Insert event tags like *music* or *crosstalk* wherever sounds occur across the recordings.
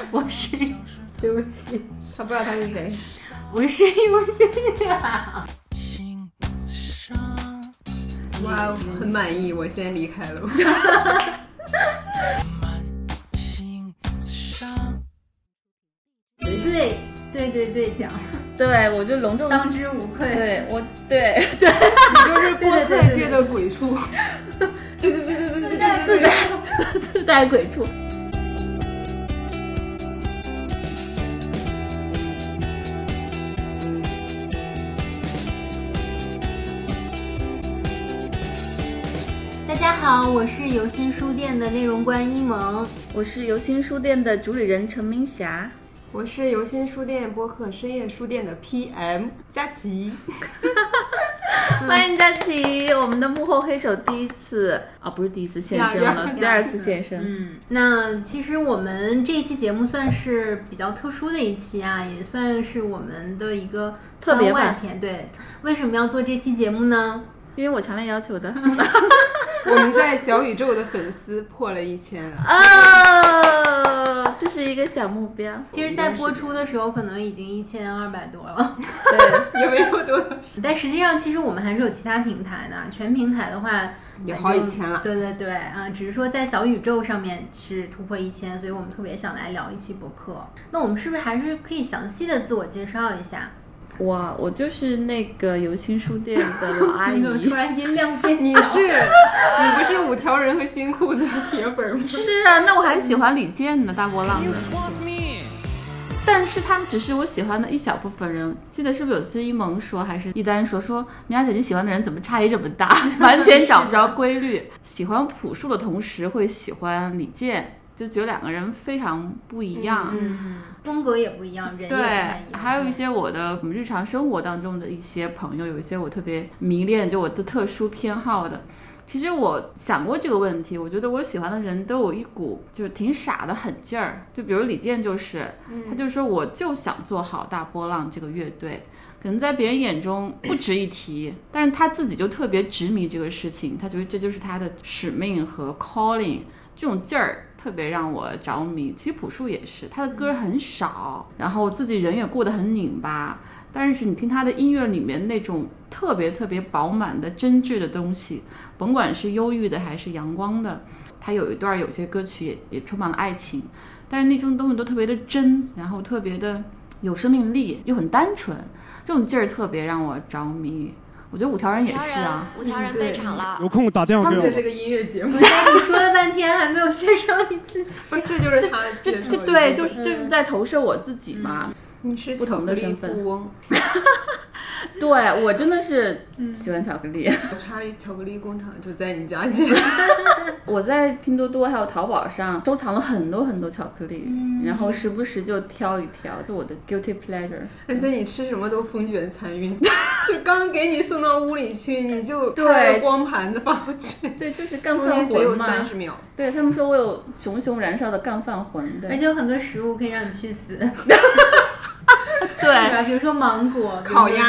*laughs* 我是，对不起，他不知道他是谁。我是游心啊。心伤，哇，很满意，我先离开了。慢心自伤。对对对对，讲对，我就隆重当之无愧。对我对对你就是播对对对客界的鬼畜。*laughs* 对对对对对对对自带自带鬼畜。好，我是游心书店的内容官一萌。我是游心书店的主理人陈明霞。我是游心书店播客深夜书店的 PM 佳琪。*laughs* 欢迎佳琪，我们的幕后黑手第一次啊，不是第一次现身了，第二次现身。嗯，那其实我们这一期节目算是比较特殊的一期啊，也算是我们的一个特别版番外篇。对，为什么要做这期节目呢？因为我强烈要求的。*laughs* *laughs* 我们在小宇宙的粉丝破了一千了。哦，这是一个小目标。其实，在播出的时候可能已经一千二百多了，对，*laughs* 也没有多，但实际上其实我们还是有其他平台的，全平台的话也好几千了对对对啊，只是说在小宇宙上面是突破一千，所以我们特别想来聊一期博客。那我们是不是还是可以详细的自我介绍一下？哇，我就是那个游心书店的老阿姨。*laughs* 突然音量变小？你是你不是五条人和新裤子的铁粉吗？是啊，那我还喜欢李健呢，大波浪 You 的。trust me？但是他们只是我喜欢的一小部分人。记得是不是有次一萌说，还是一丹说，说米娅姐你喜欢的人怎么差异这么大，*laughs* 完全找不着规律。喜欢朴树的同时会喜欢李健，就觉得两个人非常不一样。嗯，风格也不一样，人也不对太一，样。还有一些我的日常生活当中的一些朋友，有一些我特别迷恋，就我的特殊偏好的。其实我想过这个问题，我觉得我喜欢的人都有一股就是挺傻的狠劲儿。就比如李健就是，他就说我就想做好大波浪这个乐队，可能在别人眼中不值一提，但是他自己就特别执迷这个事情，他觉得这就是他的使命和 calling，这种劲儿特别让我着迷。其实朴树也是，他的歌很少，然后自己人也过得很拧巴，但是你听他的音乐里面那种特别特别饱满的真挚的东西，甭管是忧郁的还是阳光的，他有一段有些歌曲也也充满了爱情，但是那种东西都特别的真，然后特别的有生命力，又很单纯，这种劲儿特别让我着迷。我觉得五条人也是啊，人，五条人备场了。有空打电话给我他们这。是个音乐节目，哎，*laughs* 你说了半天还没有介绍你自己。不，*laughs* 这就是他这这对，就是就是在投射我自己嘛。你是不同的巧克力身份富翁，*laughs* 对我真的是喜欢巧克力。*laughs* 查理巧克力工厂就在你家 *laughs* 街。我在拼多多还有淘宝上收藏了很多很多巧克力，然后时不时就挑一挑，是我的 guilty pleasure。而且你吃什么都风卷残云，就刚给你送到屋里去，你就对光盘子发过去，对，就是干中饭间只有魂嘛。三十秒。对他们说我有熊熊燃烧的干饭魂，对而且有很多食物可以让你去死，*laughs* 对？比如说芒果、烤鸭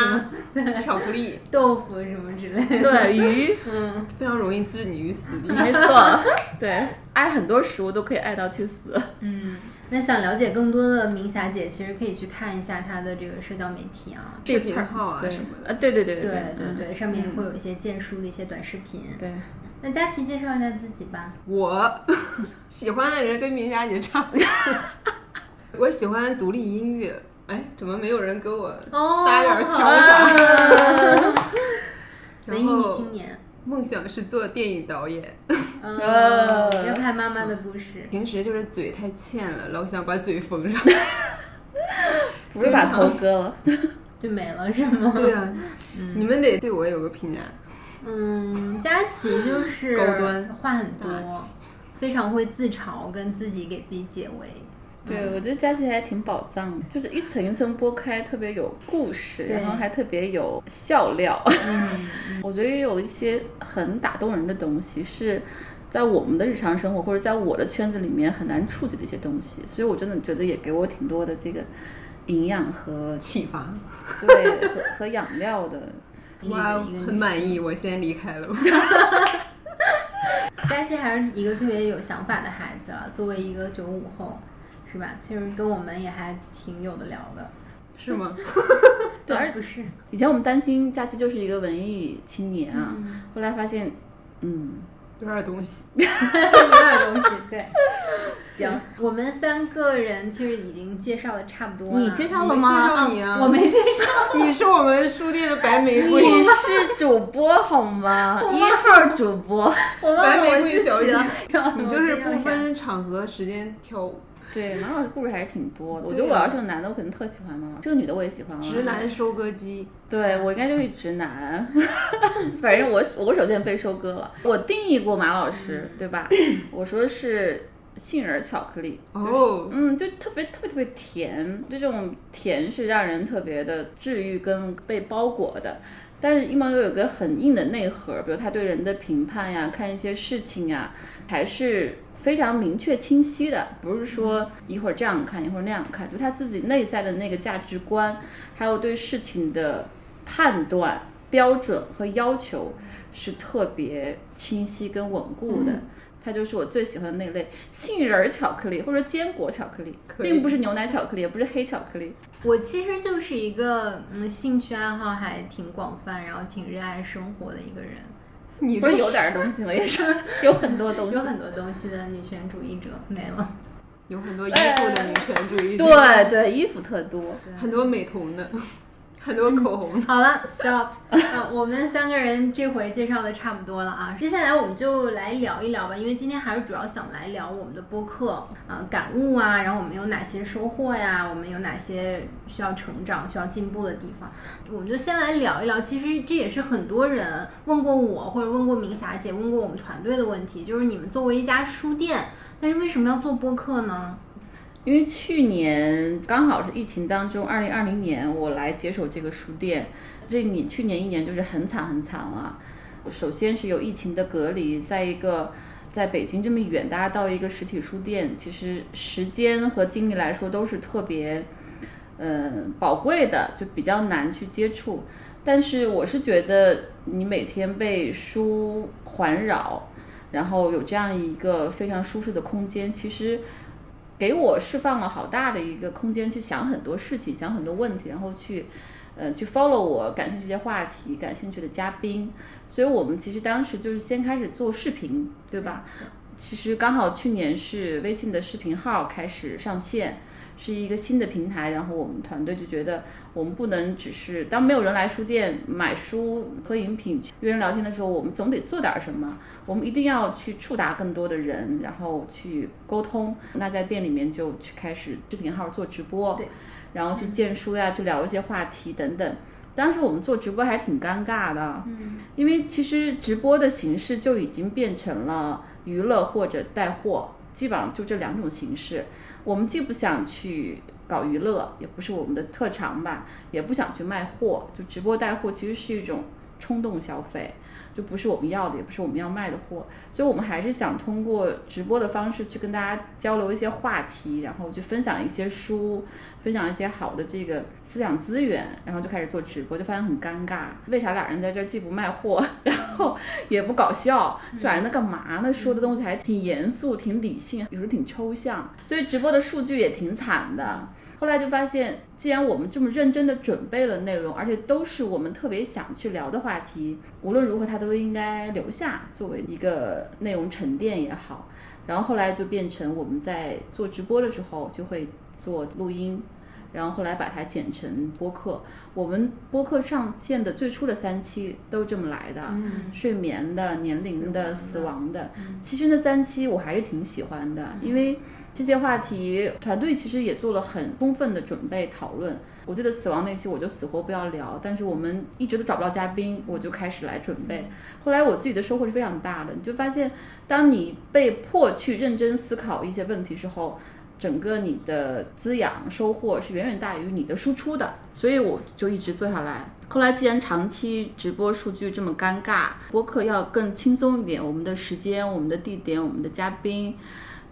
么、*laughs* 巧克力豆腐什么之类的。对鱼，*laughs* 嗯，非常容易置你于死地。没错，对爱很多食物都可以爱到去死。嗯，那想了解更多的明霞姐，其实可以去看一下她的这个社交媒体啊。视频号啊对什么的啊，对对对对对对对，上面会有一些荐书的一些短视频。对。那佳琪介绍一下自己吧。我喜欢的人跟明霞姐差不多。我喜欢独立音乐。哎，怎么没有人给我哦搭点儿桥好啥？文艺女青年，梦想是做电影导演，嗯，*laughs* 哦要拍妈妈的故事。平时就是嘴太欠了，老想把嘴缝上。*laughs* 不是把头割了，就没了是吗？对啊，你们得对我有个评价。嗯，佳琪就是高端话很多大气，非常会自嘲，跟自己给自己解围。对，我觉得佳琪还挺宝藏的，就是一层一层剥开，特别有故事，然后还特别有笑料。*laughs* 嗯，我觉得也有一些很打动人的东西，是在我们的日常生活或者在我的圈子里面很难触及的一些东西，所以我真的觉得也给我挺多的这个营养和启发，对和和养料的。哇，很满意，我先离开了。*laughs* *laughs* 佳琪还是一个特别有想法的孩子了，作为一个九五后，是吧？其实跟我们也还挺有的聊的。是吗？*laughs* 对而不是，以前我们担心佳琪就是一个文艺青年啊，嗯后来发现，嗯，有点东西。*laughs* 有点东西。对，行，*laughs* 我们三个人其实已经介绍的差不多了。你介绍了吗？介绍你啊我没介绍。你是我们书店的白玫瑰，你是主播好吗？一号主播。白玫瑰小姐你就是不分场合时间跳舞，对，马老师故事还是挺多的。我觉得我要是个男的，我肯定特喜欢马老师。这个女的我也喜欢啊。直男收割机。对我应该就是直男，*laughs* 反正我我首先被收割了。我定义过马老师，对吧？我说是杏仁巧克力，哦，嗯，就特别特别特别甜，这种甜是让人特别的治愈跟被包裹的。但是一毛又有个很硬的内核，比如他对人的评判呀，看一些事情呀，还是非常明确清晰的，不是说一会儿这样看，一会儿那样看，就他自己内在的那个价值观，还有对事情的判断标准和要求是特别清晰跟稳固的。它就是我最喜欢的那类杏仁儿巧克力或者坚果巧克力，并不是牛奶巧克力，也不是黑巧克力。我其实就是一个嗯兴趣爱好还挺广泛，然后挺热爱生活的一个人，*laughs* 你这不是有点东西吗？也是 *laughs* 有很多东西。有很多东西的女权主义者没了。有很多衣服的女权主义者，对对，衣服特多。很多美瞳的，很多口红。*laughs* 好了，stop，啊，我们三个人这回介绍的差不多了啊，接下来我们就来聊一聊吧，因为今天还是主要想来聊我们的播客啊感悟啊，然后我们有哪些收获呀，我们有哪些需要成长、需要进步的地方，我们就先来聊一聊。其实这也是很多人问过我或者问过明霞姐、问过我们团队的问题，就是你们作为一家书店，但是为什么要做播客呢？因为去年刚好是疫情当中，二零二零年我来接手这个书店，这你去年一年就是很惨很惨啊。首先是有疫情的隔离，再一个在北京这么远，大家到一个实体书店，其实时间和精力来说都是特别，嗯，宝贵的，就比较难去接触。但是我是觉得你每天被书环绕，然后有这样一个非常舒适的空间，其实。给我释放了好大的一个空间，去想很多事情，想很多问题，然后去，呃，去 follow 我感兴趣的话题、感兴趣的嘉宾。所以我们其实当时就是先开始做视频，对吧？其实刚好去年是微信的视频号开始上线，是一个新的平台，然后我们团队就觉得我们不能只是当没有人来书店买书、喝饮品、约人聊天的时候，我们总得做点什么。我们一定要去触达更多的人，然后去沟通。那在店里面就去开始视频号做直播，对，然后去荐书呀，去聊一些话题等等。当时我们做直播还挺尴尬的，嗯，因为其实直播的形式就已经变成了娱乐或者带货，基本上就这两种形式。我们既不想去搞娱乐，也不是我们的特长吧，也不想去卖货，就直播带货其实是一种冲动消费。就不是我们要的，也不是我们要卖的货，所以我们还是想通过直播的方式去跟大家交流一些话题，然后去分享一些书，分享一些好的这个思想资源，然后就开始做直播，就发现很尴尬，为啥俩人在这儿既不卖货，*laughs* 然后也不搞笑，这俩人在干嘛呢？说的东西还挺严肃、挺理性，有时候挺抽象，所以直播的数据也挺惨的。后来就发现，既然我们这么认真的准备了内容，而且都是我们特别想去聊的话题，无论如何它都应该留下作为一个内容沉淀也好。然后后来就变成我们在做直播的时候就会做录音，然后后来把它剪成播客。我们播客上线的最初的三期都是这么来的，嗯睡眠的、年龄的、死死亡的。其实那三期我还是挺喜欢的，因为这些话题团队其实也做了很充分的准备讨论。我记得死亡那期我就死活不要聊，但是我们一直都找不到嘉宾，我就开始来准备。后来我自己的收获是非常大的，你就发现，当你被迫去认真思考一些问题时候，整个你的滋养收获是远远大于你的输出的，所以我就一直做下来。后来既然长期直播数据这么尴尬，播客要更轻松一点，我们的时间、我们的地点、我们的嘉宾。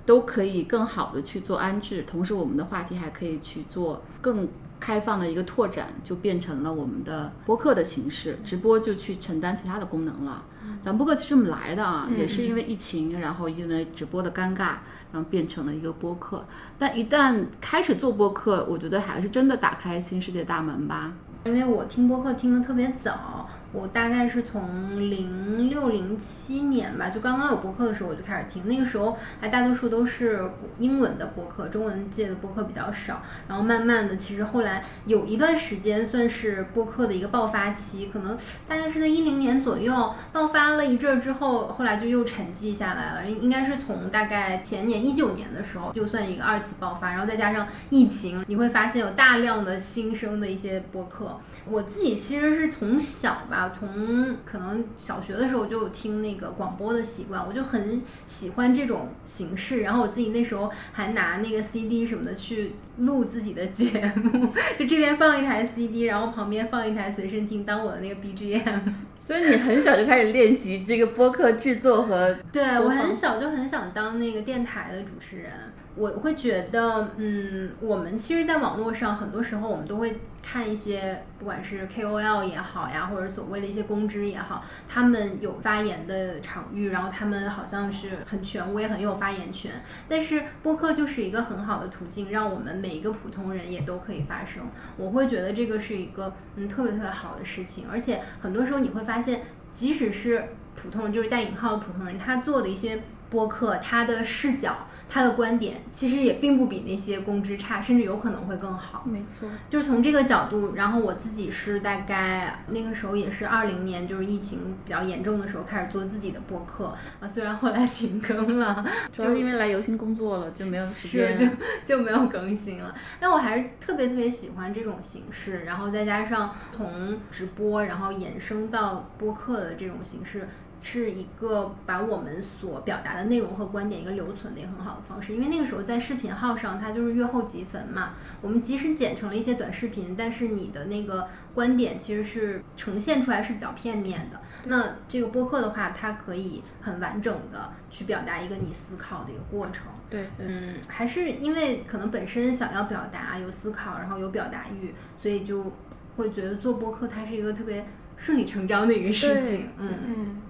都可以更好的去做安置，同时我们的话题还可以去做更开放的一个拓展，就变成了我们的播客的形式，直播就去承担其他的功能了。咱播客其实这么来的啊，也是因为疫情，然后因为直播的尴尬，然后变成了一个播客。但一旦开始做播客，我觉得还是真的打开新世界大门吧。因为我听播客听的特别早，我大概是从零六零七年吧，就刚刚有播客的时候我就开始听，那个时候还大多数都是英文的播客，中文界的播客比较少。然后慢慢的，其实后来有一段时间算是播客的一个爆发期，可能大概是在一零年左右爆发了一阵儿之后，后来就又沉寂下来了。应该是从大概前年一九年的时候，又算一个二次爆发，然后再加上疫情，你会发现有大量的新生的一些播客。我自己其实是从小吧，啊从可能小学的时候就有听那个广播的习惯，我就很喜欢这种形式。然后我自己那时候还拿那个 CD 什么的去录自己的节目，*laughs* 就这边放一台 CD，然后旁边放一台随身听当我的那个 BGM。所以你很小就开始练习这个播客制作和 *laughs* 对我很小就很想当那个电台的主持人。我会觉得，嗯，我们其实，在网络上很多时候，我们都会看一些，不管是 KOL 也好呀，或者所谓的一些公知也好，他们有发言的场域，然后他们好像是很权威，很有发言权。但是播客就是一个很好的途径，让我们每一个普通人也都可以发声。我会觉得这个是一个嗯特别特别好的事情，而且很多时候你会发发现，即使是普通人，就是带引号的普通人，他做的一些播客，他的视角、他的观点，其实也并不比那些公知差，甚至有可能会更好。没错，就是从这个角度，然后我自己是大概那个时候也是二零年，就是疫情比较严重的时候开始做自己的播客啊，虽然后来停更了，*laughs* 主要是因为来游行工作了，就没有时是间。就就没有更新了。但我还是特别特别喜欢这种形式，然后再加上从直播然后衍生到播客的这种形式。是一个把我们所表达的内容和观点一个留存的一个很好的方式，因为那个时候在视频号上，它就是月后即焚嘛。我们即使剪成了一些短视频，但是你的那个观点其实是呈现出来是比较片面的。那这个播客的话，它可以很完整的去表达一个你思考的一个过程。对，嗯，还是因为可能本身想要表达有思考，然后有表达欲，所以就会觉得做播客它是一个特别顺理成章的一个事情。嗯，嗯，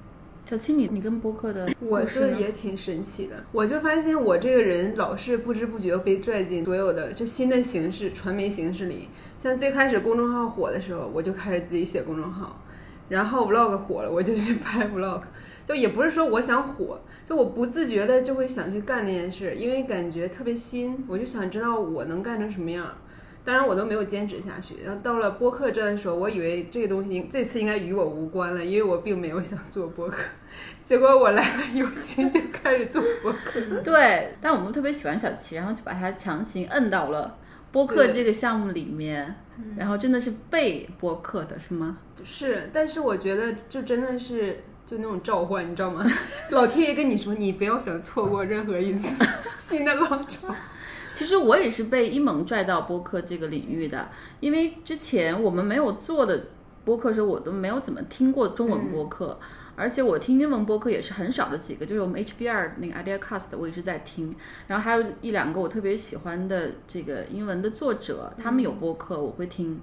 小七，你你跟播客的我 *laughs* 故事呢这也挺神奇的，我就发现我这个人老是不知不觉被拽进所有的就新的形式、传媒形式里。像最开始公众号火的时候，我就开始自己写公众号，然后 vlog 火了，我就去拍 vlog。就也不是说我想火，就我不自觉的就会想去干那件事，因为感觉特别新，我就想知道我能干成什么样。当然我都没有坚持下去。然后到了播客这的时候，我以为这个东西这次应该与我无关了，因为我并没有想做播客。结果我来了有心就开始做播客。*laughs* 对，但我们特别喜欢小齐，然后就把他强行摁到了播客这个项目里面，然后真的是被播客的是吗？是，但是我觉得就真的是就那种召唤，你知道吗？*laughs* 老天爷跟你说，你不要想错过任何一次新的浪潮。其实我也是被一萌拽到播客这个领域的，因为之前我们没有做的播客时候，我都没有怎么听过中文播客，而且我听英文播客也是很少的几个，就是我们 HBR 那个 IdeaCast 我一直在听，然后还有一两个我特别喜欢的这个英文的作者，他们有播客我会听。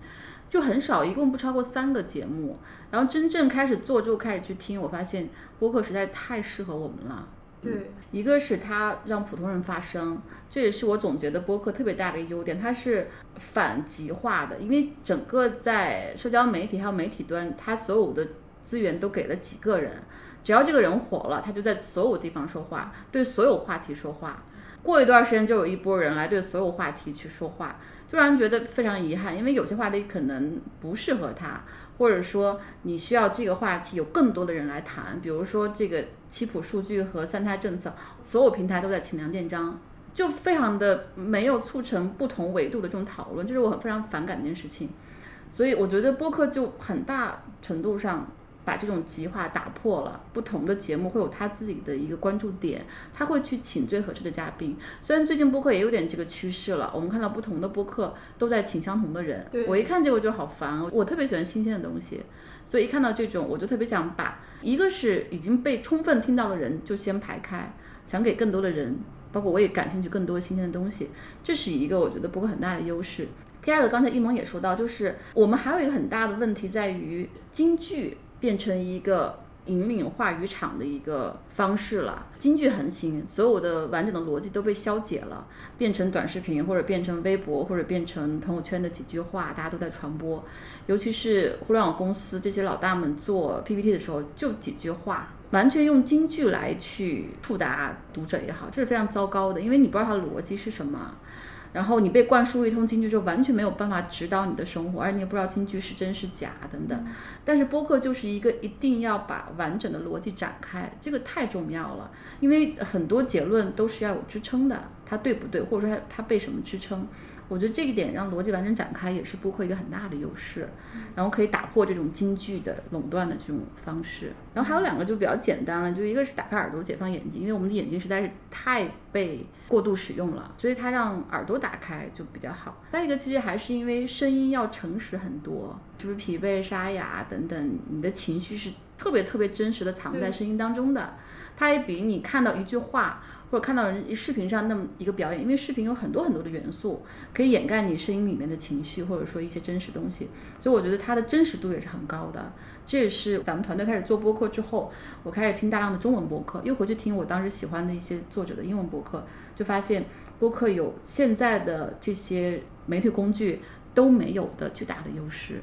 就很少，一共不超过三个节目。然后真正开始做之后，开始去听，我发现播客实在太适合我们了。对，一个是它让普通人发声，这也是我总觉得播客特别大的一个优点，它是反极化的，因为整个在社交媒体还有媒体端，它所有的资源都给了几个人，只要这个人火了，他就在所有地方说话，对所有话题说话。过一段时间就有一波人来对所有话题去说话，就让人觉得非常遗憾，因为有些话题可能不适合他，或者说你需要这个话题有更多的人来谈，比如说这个七普数据和三胎政策，所有平台都在请梁建章，就非常的没有促成不同维度的这种讨论，这是我很非常反感的一件事情。所以我觉得播客就很大程度上把这种极化打破了。不同的节目会有他自己的一个关注点，他会去请最合适的嘉宾。虽然最近播客也有点这个趋势了，我们看到不同的播客都在请相同的人。对我一看这个就好烦，我特别喜欢新鲜的东西，所以一看到这种，我就特别想把一个是已经被充分听到的人就先排开，想给更多的人，包括我也感兴趣更多新鲜的东西，这是一个我觉得播客很大的优势。第二个，刚才一萌也说到，就是我们还有一个很大的问题在于京剧变成一个引领话语场的一个方式了。京剧横行，所有的完整的逻辑都被消解了，变成短视频，或者变成微博，或者变成朋友圈的几句话，大家都在传播。尤其是互联网公司这些老大们做 PPT 的时候，就几句话，完全用京剧来去触达读者也好，这是非常糟糕的，因为你不知道它的逻辑是什么。然后你被灌输一通京剧之后，完全没有办法指导你的生活，而你也不知道京剧是真是假等等。但是播客就是一个一定要把完整的逻辑展开，这个太重要了，因为很多结论都是要有支撑的，它对不对，或者说它它被什么支撑？我觉得这一点让逻辑完整展开也是播客一个很大的优势，然后可以打破这种京剧的垄断的这种方式。然后还有两个就比较简单了，就一个是打开耳朵解放眼睛，因为我们的眼睛实在是太被过度使用了，所以它让耳朵打开就比较好。再一个其实还是因为声音要诚实很多，是不是疲惫、沙哑等等，你的情绪是特别特别真实的藏在声音当中的，它也比你看到一句话。或者看到人视频上那么一个表演，因为视频有很多很多的元素，可以掩盖你声音里面的情绪，或者说一些真实东西，所以我觉得它的真实度也是很高的。这也是咱们团队开始做播客之后，我开始听大量的中文播客，又回去听我当时喜欢的一些作者的英文播客，就发现播客有现在的这些媒体工具都没有的巨大的优势。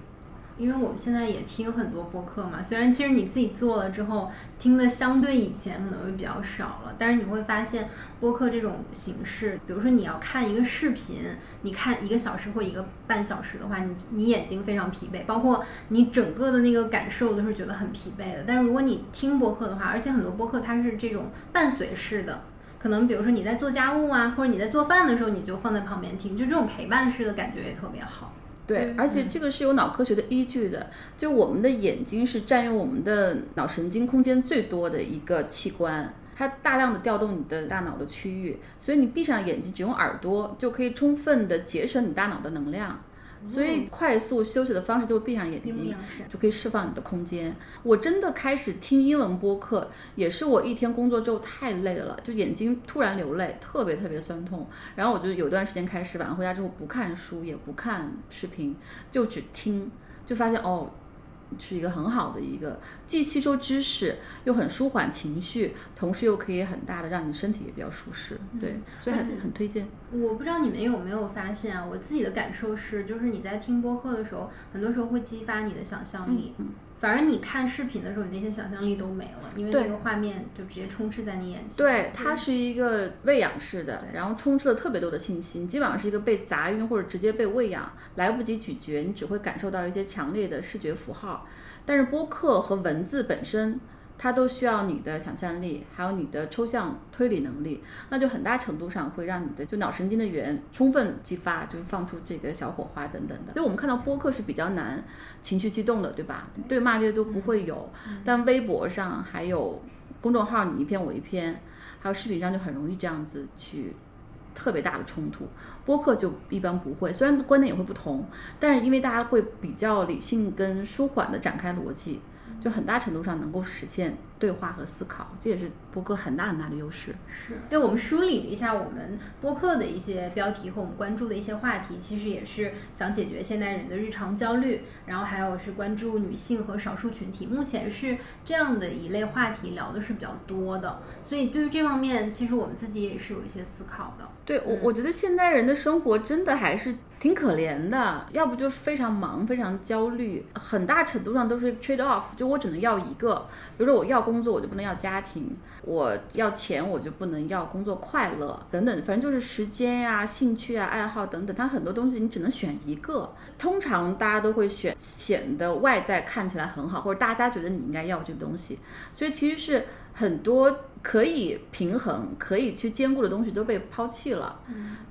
因为我们现在也听很多播客嘛，虽然其实你自己做了之后，听的相对以前可能会比较少了，但是你会发现播客这种形式，比如说你要看一个视频，你看一个小时或一个半小时的话，你你眼睛非常疲惫，包括你整个的那个感受都是觉得很疲惫的。但是如果你听播客的话，而且很多播客它是这种伴随式的。可能比如说你在做家务啊，或者你在做饭的时候，你就放在旁边听，就这种陪伴式的感觉也特别好。对对，而且这个是有脑科学的依据的。就我们的眼睛是占用我们的脑神经空间最多的一个器官，它大量的调动你的大脑的区域，所以你闭上眼睛，只用耳朵就可以充分的节省你大脑的能量。所以快速休息的方式就是闭上眼睛就可以释放你的空间。我真的开始听英文播客，也是我一天工作之后太累了，就眼睛突然流泪，特别特别酸痛。然后我就有段时间开始晚上回家之后不看书，也不看视频，就只听，就发现哦。是一个很好的一个，既吸收知识，又很舒缓情绪，同时又可以很大的让你身体也比较舒适，对，所以还是很推荐。我不知道你们有没有发现啊，我自己的感受是，就是你在听播客的时候，很多时候会激发你的想象力。嗯反而你看视频的时候，你那些想象力都没了，因为那个画面就直接充斥在你眼前。对，它是一个喂养式的，然后充斥了特别多的信息，基本上是一个被砸晕或者直接被喂养，来不及咀嚼，你只会感受到一些强烈的视觉符号。但是播客和文字本身，它都需要你的想象力，还有你的抽象推理能力，那就很大程度上会让你的就脑神经的源充分激发，就是放出这个小火花等等的。所以我们看到播客是比较难情绪激动的，对吧？对骂这些都不会有，但微博上还有公众号你一篇我一篇，还有视频上就很容易这样子去特别大的冲突。播客就一般不会，虽然观点也会不同，但是因为大家会比较理性跟舒缓的展开逻辑，就很大程度上能够实现对话和思考，这也是播客很大很大的优势。是，对我们梳理了一下我们播客的一些标题和我们关注的一些话题，其实也是想解决现代人的日常焦虑，然后还有是关注女性和少数群体，目前是这样的一类话题聊的是比较多的，所以对于这方面，其实我们自己也是有一些思考的。对我，我觉得现代人的生活真的还是挺可怜的，要不就非常忙，非常焦虑，很大程度上都是 trade off，就我只能要一个，比如说我要工工作，我就不能要家庭；我要钱，我就不能要工作快乐。等等，反正就是时间呀、兴趣啊、爱好等等，它很多东西你只能选一个。通常大家都会选显得外在看起来很好，或者大家觉得你应该要这个东西，所以其实是很多可以平衡、可以去兼顾的东西都被抛弃了。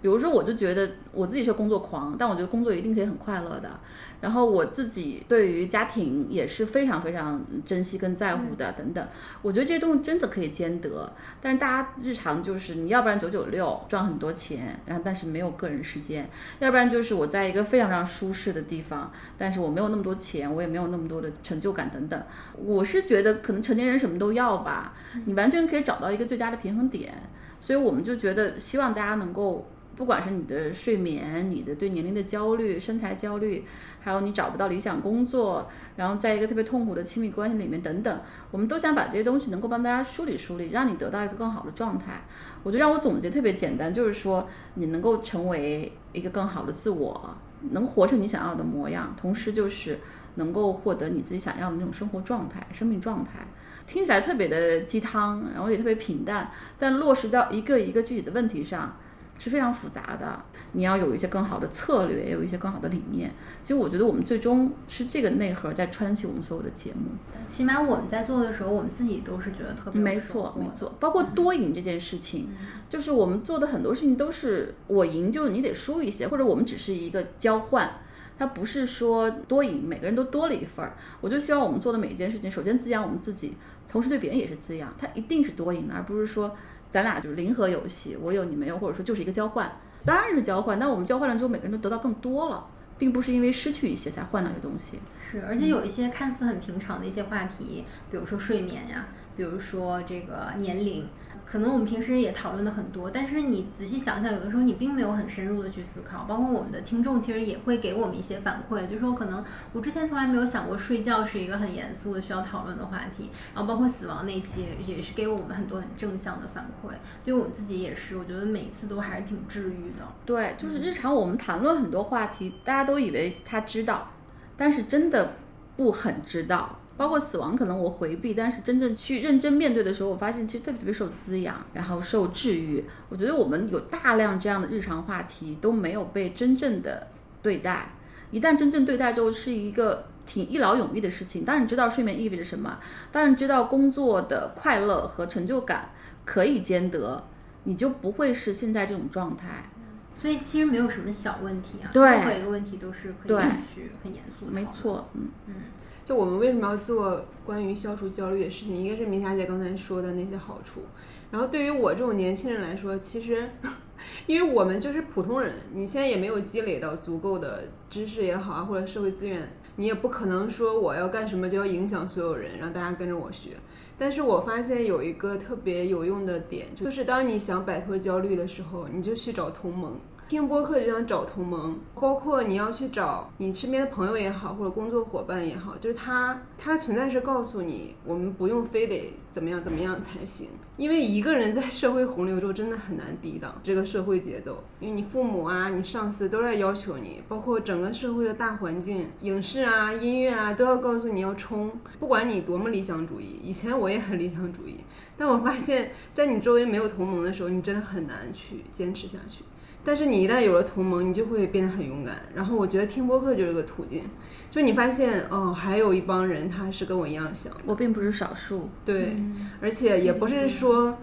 比如说，我就觉得我自己是工作狂，但我觉得工作一定可以很快乐的。然后我自己对于家庭也是非常非常珍惜跟在乎的，等等。我觉得这些东西真的可以兼得，但是大家日常就是你要不然九九六赚很多钱，然后但是没有个人时间，要不然就是我在一个非常非常舒适的地方，但是我没有那么多钱，我也没有那么多的成就感等等。我是觉得可能成年人什么都要吧，你完全可找到一个最佳的平衡点。所以我们就觉得希望大家能够。不管是你的睡眠、你的对年龄的焦虑、身材焦虑，还有你找不到理想工作，然后在一个特别痛苦的亲密关系里面等等，我们都想把这些东西能够帮大家梳理梳理，让你得到一个更好的状态。我就让我总结特别简单，就是说你能够成为一个更好的自我，能活成你想要的模样，同时就是能够获得你自己想要的那种生活状态、生命状态。听起来特别的鸡汤，然后也特别平淡，但落实到一个一个具体的问题上。是非常复杂的，你要有一些更好的策略，也有一些更好的理念。其实我觉得我们最终是这个内核在穿起我们所有的节目。起码我们在做的时候，我们自己都是觉得特别没错，没错。包括多赢这件事情，就是我们做的很多事情都是我赢，就是你得输一些，或者我们只是一个交换，它不是说多赢，每个人都多了一份儿。我就希望我们做的每一件事情，首先滋养我们自己，同时对别人也是滋养，它一定是多赢的，而不是说。咱俩就是零和游戏，我有你没有，或者说就是一个交换，当然是交换。但我们交换了之后，每个人都得到更多了，并不是因为失去一些才换到一个东西。是，而且有一些看似很平常的一些话题，比如说睡眠呀，比如说这个年龄。可能我们平时也讨论的很多，但是你仔细想想，有的时候你并没有很深入的去思考。包括我们的听众，其实也会给我们一些反馈，就说可能我之前从来没有想过睡觉是一个很严肃的需要讨论的话题。然后包括死亡那期也是给我们很多很正向的反馈，对我们自己也是，我觉得每次都还是挺治愈的。对，就是日常我们谈论很多话题，大家都以为他知道，但是真的不很知道。包括死亡，可能我回避，但是真正去认真面对的时候，我发现其实特别特别受滋养，然后受治愈。我觉得我们有大量这样的日常话题都没有被真正的对待，一旦真正对待之后，是一个挺一劳永逸的事情。当你知道睡眠意味着什么，当你知道工作的快乐和成就感可以兼得，你就不会是现在这种状态。所以其实没有什么小问题啊，任何一个问题都是可以去很严肃的。没错，嗯嗯。就我们为什么要做关于消除焦虑的事情？一个是明霞姐刚才说的那些好处。然后对于我这种年轻人来说，其实，因为我们就是普通人，你现在也没有积累到足够的知识也好啊，或者社会资源，你也不可能说我要干什么就要影响所有人，让大家跟着我学。但是我发现有一个特别有用的点，就是当你想摆脱焦虑的时候，你就去找同盟。听播客就想找同盟，包括你要去找你身边的朋友也好，或者工作伙伴也好，就是他，他存在是告诉你，我们不用非得怎么样怎么样才行。因为一个人在社会洪流中真的很难抵挡这个社会节奏，因为你父母啊，你上司都在要求你，包括整个社会的大环境，影视啊、音乐啊，都要告诉你要冲。不管你多么理想主义，以前我也很理想主义，但我发现，在你周围没有同盟的时候，你真的很难去坚持下去。但是你一旦有了同盟，你就会变得很勇敢。然后我觉得听播客就是个途径，就你发现哦，还有一帮人他是跟我一样想，我并不是少数。对，而且也不是说，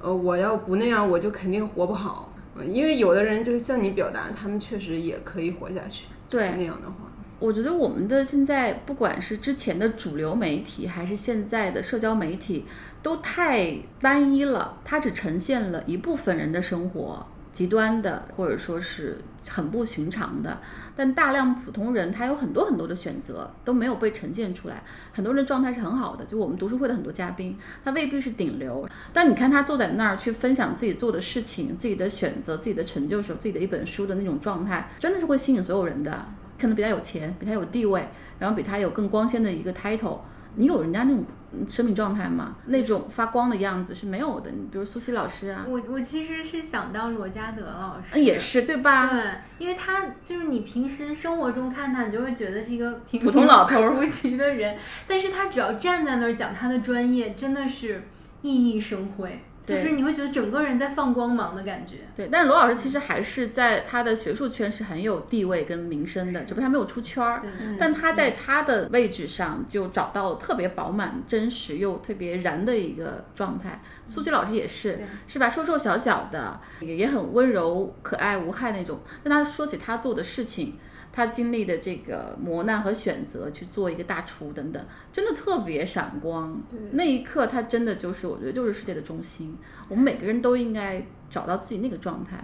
呃，我要不那样我就肯定活不好。因为有的人就是向你表达，他们确实也可以活下去。对，那样的话，我觉得我们的现在不管是之前的主流媒体，还是现在的社交媒体，都太单一了，它只呈现了一部分人的生活。极端的，或者说是很不寻常的，但大量普通人他有很多很多的选择都没有被呈现出来。很多人的状态是很好的，就我们读书会的很多嘉宾，他未必是顶流，但你看他坐在那儿去分享自己做的事情、自己的选择、自己的成就时候，自己的一本书的那种状态，真的是会吸引所有人的。可能比他有钱，比他有地位，然后比他有更光鲜的一个 title。你有人家那种生命状态嘛？那种发光的样子是没有的。你比如苏西老师啊，我我其实是想到罗嘉德老师，也是对吧？对，因为他就是你平时生活中看他，你就会觉得是一个普通老头无奇的人，但是他只要站在那儿讲他的专业，真的是熠熠生辉。对就是你会觉得整个人在放光芒的感觉。对，但罗老师其实还是在他的学术圈是很有地位跟名声的，只不过他没有出圈儿。对但他在他的位置上就找到了特别饱满、真实又特别燃的一个状态。苏琪老师也是，是吧？瘦瘦小小的，也也很温柔、可爱、无害那种。但他说起他做的事情，他经历的这个磨难和选择，去做一个大厨等等，真的特别闪光。那一刻，他真的就是，我觉得就是世界的中心。我们每个人都应该找到自己那个状态。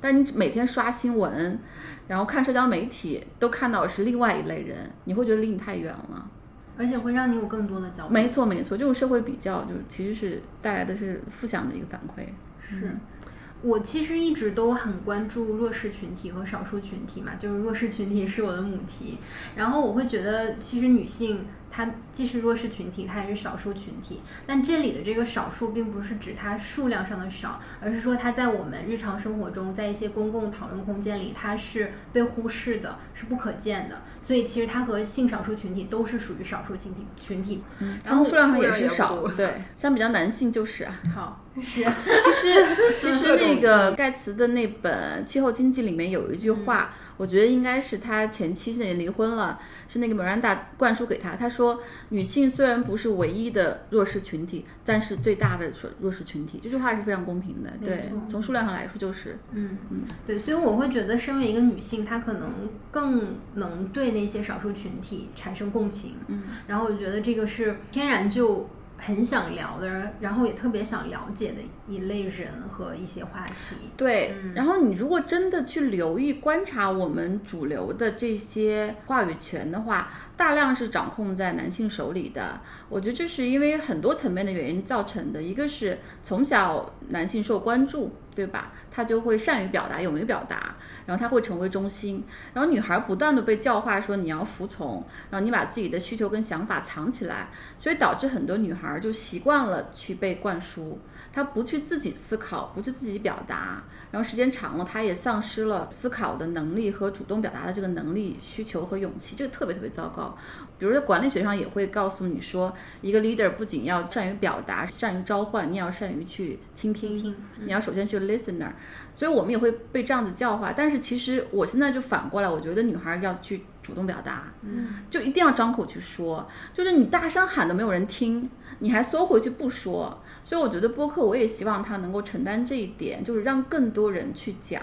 但你每天刷新闻，然后看社交媒体，都看到的是另外一类人，你会觉得离你太远了。而且会让你有更多的焦虑。没错，没错，这种社会比较，就是其实是带来的是负向的一个反馈。是。我其实一直都很关注弱势群体和少数群体嘛，就是弱势群体是我的母题，然后我会觉得其实女性她既是弱势群体，它也是少数群体，但这里的这个少数并不是指它数量上的少，而是说它在我们日常生活中，在一些公共讨论空间里，它是被忽视的，是不可见的，所以其实它和性少数群体都是属于少数群体群体。嗯，然后数量上也也是少，对，*laughs* 相比较男性就是啊。好是其实 *laughs* 其实那个盖茨的那本《气候经济》里面有一句话，我觉得应该是他前妻现在也离婚了，是那个 Miranda 灌输给他。他说，女性虽然不是唯一的弱势群体，但是最大的弱弱势群体。这句话是非常公平的，对，从数量上来说就是。嗯嗯，对，所以我会觉得，身为一个女性，她可能更能对那些少数群体产生共情。嗯，然后我觉得这个是天然就很想聊的，然后也特别想了解的一类人和一些话题。对，嗯然后你如果真的去留意观察我们主流的这些话语权的话，大量是掌控在男性手里的。我觉得这是因为很多层面的原因造成的，一个是从小男性受关注，对吧？他就会善于表达，勇于表达，然后他会成为中心。然后女孩不断的被教化说你要服从，然后你把自己的需求跟想法藏起来，所以导致很多女孩就习惯了去被灌输。她不去自己思考，不去自己表达，然后时间长了，她也丧失了思考的能力和主动表达的这个能力、需求和勇气，这个特别特别糟糕。比如在管理学上也会告诉你说，一个 leader 不仅要善于表达、善于召唤，你也要善于去倾听，听你要首先是个 listener。所以我们也会被这样子教化。但是其实我现在就反过来，我觉得女孩要去主动表达，嗯，就一定要张口去说，就是你大声喊都没有人听，你还缩回去不说。所以我觉得播客，我也希望他能够承担这一点，就是让更多人去讲。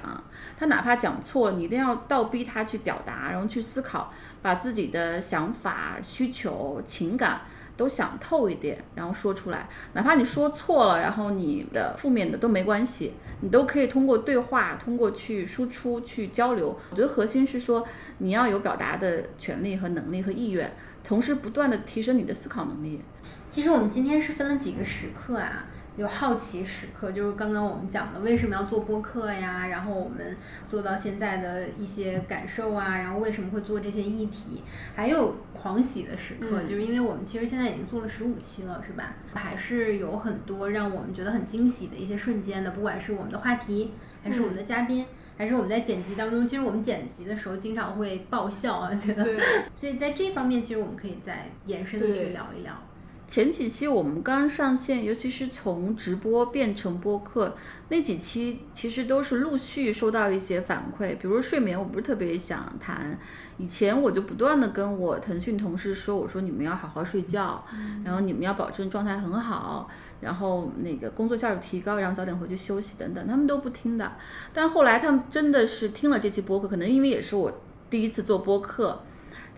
他哪怕讲错了，你一定要倒逼他去表达，然后去思考，把自己的想法、需求、情感都想透一点，然后说出来。哪怕你说错了，然后你的负面的都没关系，你都可以通过对话，通过去输出、去交流。我觉得核心是说，你要有表达的权利和能力和意愿，同时不断的提升你的思考能力。其实我们今天是分了几个时刻啊，有好奇时刻，就是刚刚我们讲的为什么要做播客呀，然后我们做到现在的一些感受啊，然后为什么会做这些议题，还有狂喜的时刻，嗯就是因为我们其实现在已经做了十五期了，是吧？还是有很多让我们觉得很惊喜的一些瞬间的，不管是我们的话题，还是我们的嘉宾。还是我们在剪辑当中，其实我们剪辑的时候经常会爆笑啊，觉得，*laughs* 所以在这方面，其实我们可以再延伸的去聊一聊。前几期我们刚上线，尤其是从直播变成播客那几期，其实都是陆续收到一些反馈，比如睡眠，我不是特别想谈。以前我就不断的跟我腾讯同事说，我说你们要好好睡觉，然后你们要保证状态很好，然后那个工作效率提高，然后早点回去休息等等，他们都不听的。但后来他们真的是听了这期播客，可能因为也是我第一次做播客。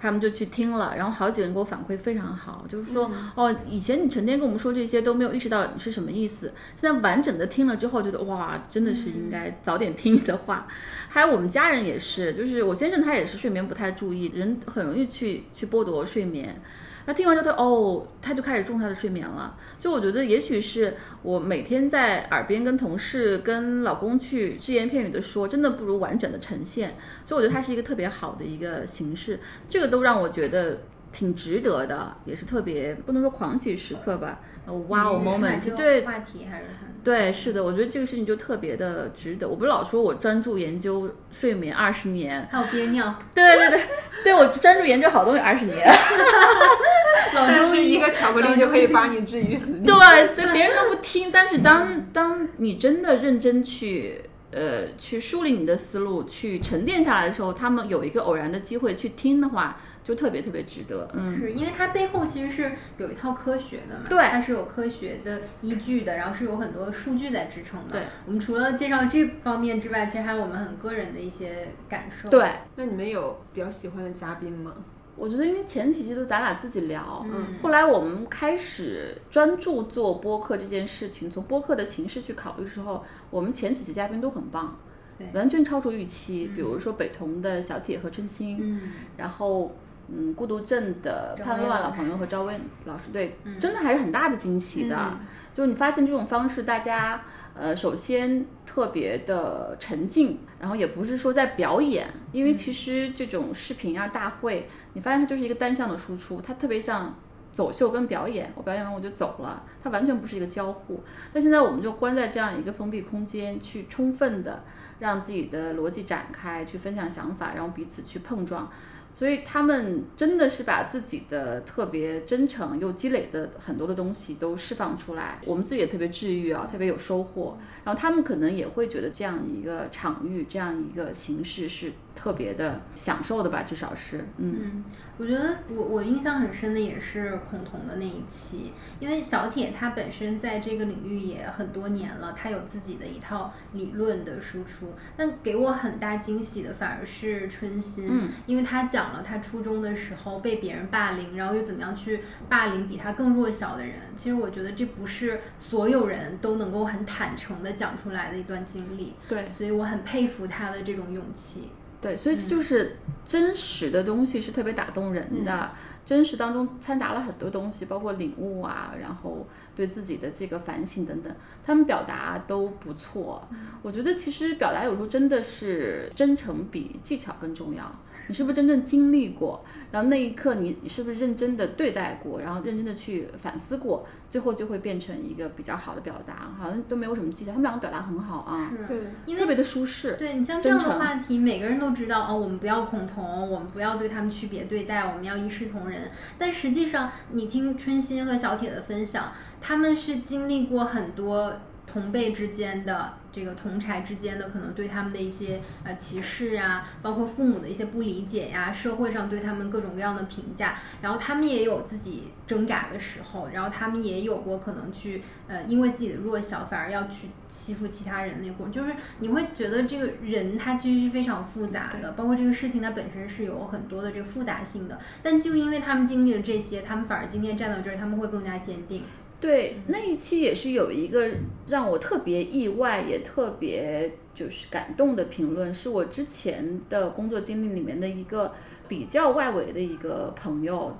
他们就去听了，然后好几个人给我反馈非常好，就是说，哦，以前你成天跟我们说这些都没有意识到你是什么意思，现在完整的听了之后，觉得哇，真的是应该早点听你的话。还有我们家人也是，就是我先生他也是睡眠不太注意，人很容易去去剥夺睡眠。那听完之后，他哦，他就开始重视他的睡眠了。所以我觉得，也许是我每天在耳边跟同事、跟老公去只言片语的说，真的不如完整的呈现。所以我觉得它是一个特别好的一个形式，这个都让我觉得挺值得的，也是特别不能说狂喜时刻吧，哇哦 moment，这个对话题还是很对，是的，我觉得这个事情就特别的值得。我不是老说我专注研究睡眠二十年，还有憋尿，对对对，对我专注研究好东西二十年。*laughs* 老中医一个巧克力就可以把你置于死地。对，所以别人都不听。但是当 *laughs* 当你真的认真去呃去梳理你的思路，去沉淀下来的时候，他们有一个偶然的机会去听的话，就特别特别值得。嗯，是因为它背后其实是有一套科学的嘛，对它是有科学的依据的，然后是有很多数据在支撑的。对，我们除了介绍这方面之外，其实还有我们很个人的一些感受。对，那你们有比较喜欢的嘉宾吗？我觉得因为前几期都咱俩自己聊，嗯后来我们开始专注做播客这件事情，从播客的形式去考虑的时候，我们前几期嘉宾都很棒，对完全超出预期。比如说北桐的小铁和春心，嗯，然后嗯，孤独症的赵潘乱老朋友和赵薇老师，对，嗯真的还是很大的惊喜的。嗯就你发现这种方式，大家呃，首先特别的沉浸，然后也不是说在表演，因为其实这种视频啊大会，你发现它就是一个单向的输出，它特别像。走秀跟表演，我表演完我就走了，它完全不是一个交互。但现在我们就关在这样一个封闭空间，去充分的让自己的逻辑展开，去分享想法，然后彼此去碰撞。所以他们真的是把自己的特别真诚又积累的很多的东西都释放出来，我们自己也特别治愈啊，特别有收获。然后他们可能也会觉得这样一个场域、这样一个形式是特别的享受的吧，至少是，嗯，我觉得我我印象很深的也是孔彤的那一期，因为小铁他本身在这个领域也很多年了，他有自己的一套理论的输出。但给我很大惊喜的反而是春心，嗯因为他讲了他初中的时候被别人霸凌，然后又怎么样去霸凌比他更弱小的人。其实我觉得这不是所有人都能够很坦诚的讲出来的一段经历，对所以我很佩服他的这种勇气。对，所以这就是真实的东西是特别打动人的。真实当中掺杂了很多东西，包括领悟啊，然后对自己的这个反省等等，他们表达都不错。我觉得其实表达有时候真的是真诚比技巧更重要。你是不是真正经历过？然后那一刻你你是不是认真的对待过？然后认真的去反思过？最后就会变成一个比较好的表达。好像都没有什么技巧，他们两个表达很好啊，是，对，因为特别的舒适。对你像这样的话题，每个人都知道哦，我们不要恐同，我们不要对他们区别对待，我们要一视同仁。但实际上，你听春心和小铁的分享，他们是经历过很多同辈之间的这个同柴之间的可能对他们的一些呃歧视啊，包括父母的一些不理解呀，社会上对他们各种各样的评价，然后他们也有自己挣扎的时候，然后他们也有过可能去呃因为自己的弱小反而要去欺负其他人那种，就是你会觉得这个人他其实是非常复杂的，包括这个事情它本身是有很多的这个复杂性的，但就因为他们经历了这些，他们反而今天站到这儿，他们会更加坚定。对，那一期也是有一个让我特别意外，也特别就是感动的评论，是我之前的工作经历里面的一个比较外围的一个朋友，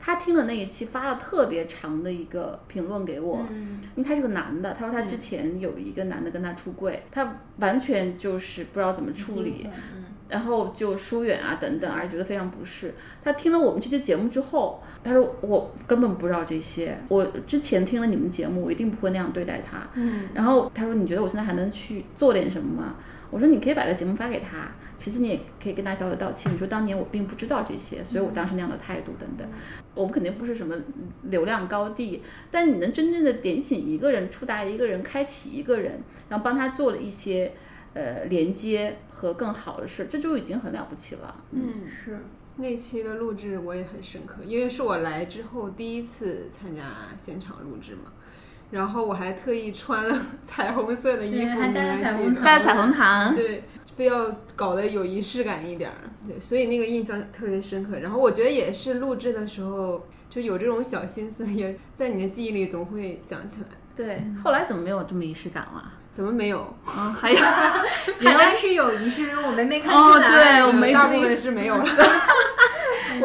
他听了那一期发了特别长的一个评论给我，嗯。因为他是个男的，他说他之前有一个男的跟他出柜，他完全就是不知道怎么处理，嗯然后就疏远啊等等，而觉得非常不适。他听了我们这期节目之后，他说我根本不知道这些，我之前听了你们节目，我一定不会那样对待他。嗯，然后他说你觉得我现在还能去做点什么吗？我说你可以把这节目发给他，其次你也可以跟他小小道歉，你说当年我并不知道这些，所以我当时那样的态度等等。我们肯定不是什么流量高地，但你能真正的点醒一个人、触达一个人、开启一个人，然后帮他做了一些呃连接和更好的事，这就已经很了不起了。嗯，是，那期的录制我也很深刻，因为是我来之后第一次参加现场录制嘛。然后我还特意穿了 *laughs* 彩虹色的衣服，对还带了彩虹记得带彩虹糖，对，非要搞得有仪式感一点儿，对，所以那个印象特别深刻。然后我觉得也是录制的时候就有这种小心思，也在你的记忆里总会讲起来。对，后来怎么没有这么仪式感了？怎么没有？啊，还有 *laughs* 原来是有仪式，我们没看哦出来。对我们大部分是没有了。*laughs*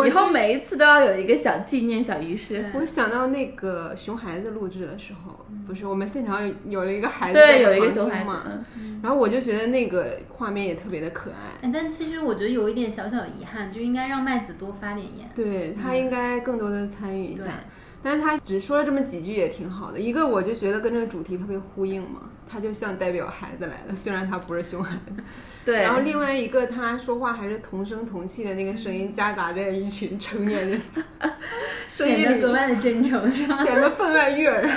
以后每一次都要有一个小纪念、小仪式。我想到那个熊孩子录制的时候，不是我们现场有有了一个孩子对，有一个熊孩子，嘛，嗯然后我就觉得那个画面也特别的可爱。哎，但其实我觉得有一点小小遗憾，就应该让麦子多发点言。对他应该更多的参与一对下。但是他只说了这么几句也挺好的。一个我就觉得跟这个主题特别呼应嘛，他就像代表孩子来了，虽然他不是熊孩子。*laughs* 对，然后另外一个他说话还是同声同气的那个声音，夹杂着一群成年人，*laughs* 声音里显得格外的真诚，*laughs* 显得分外悦耳。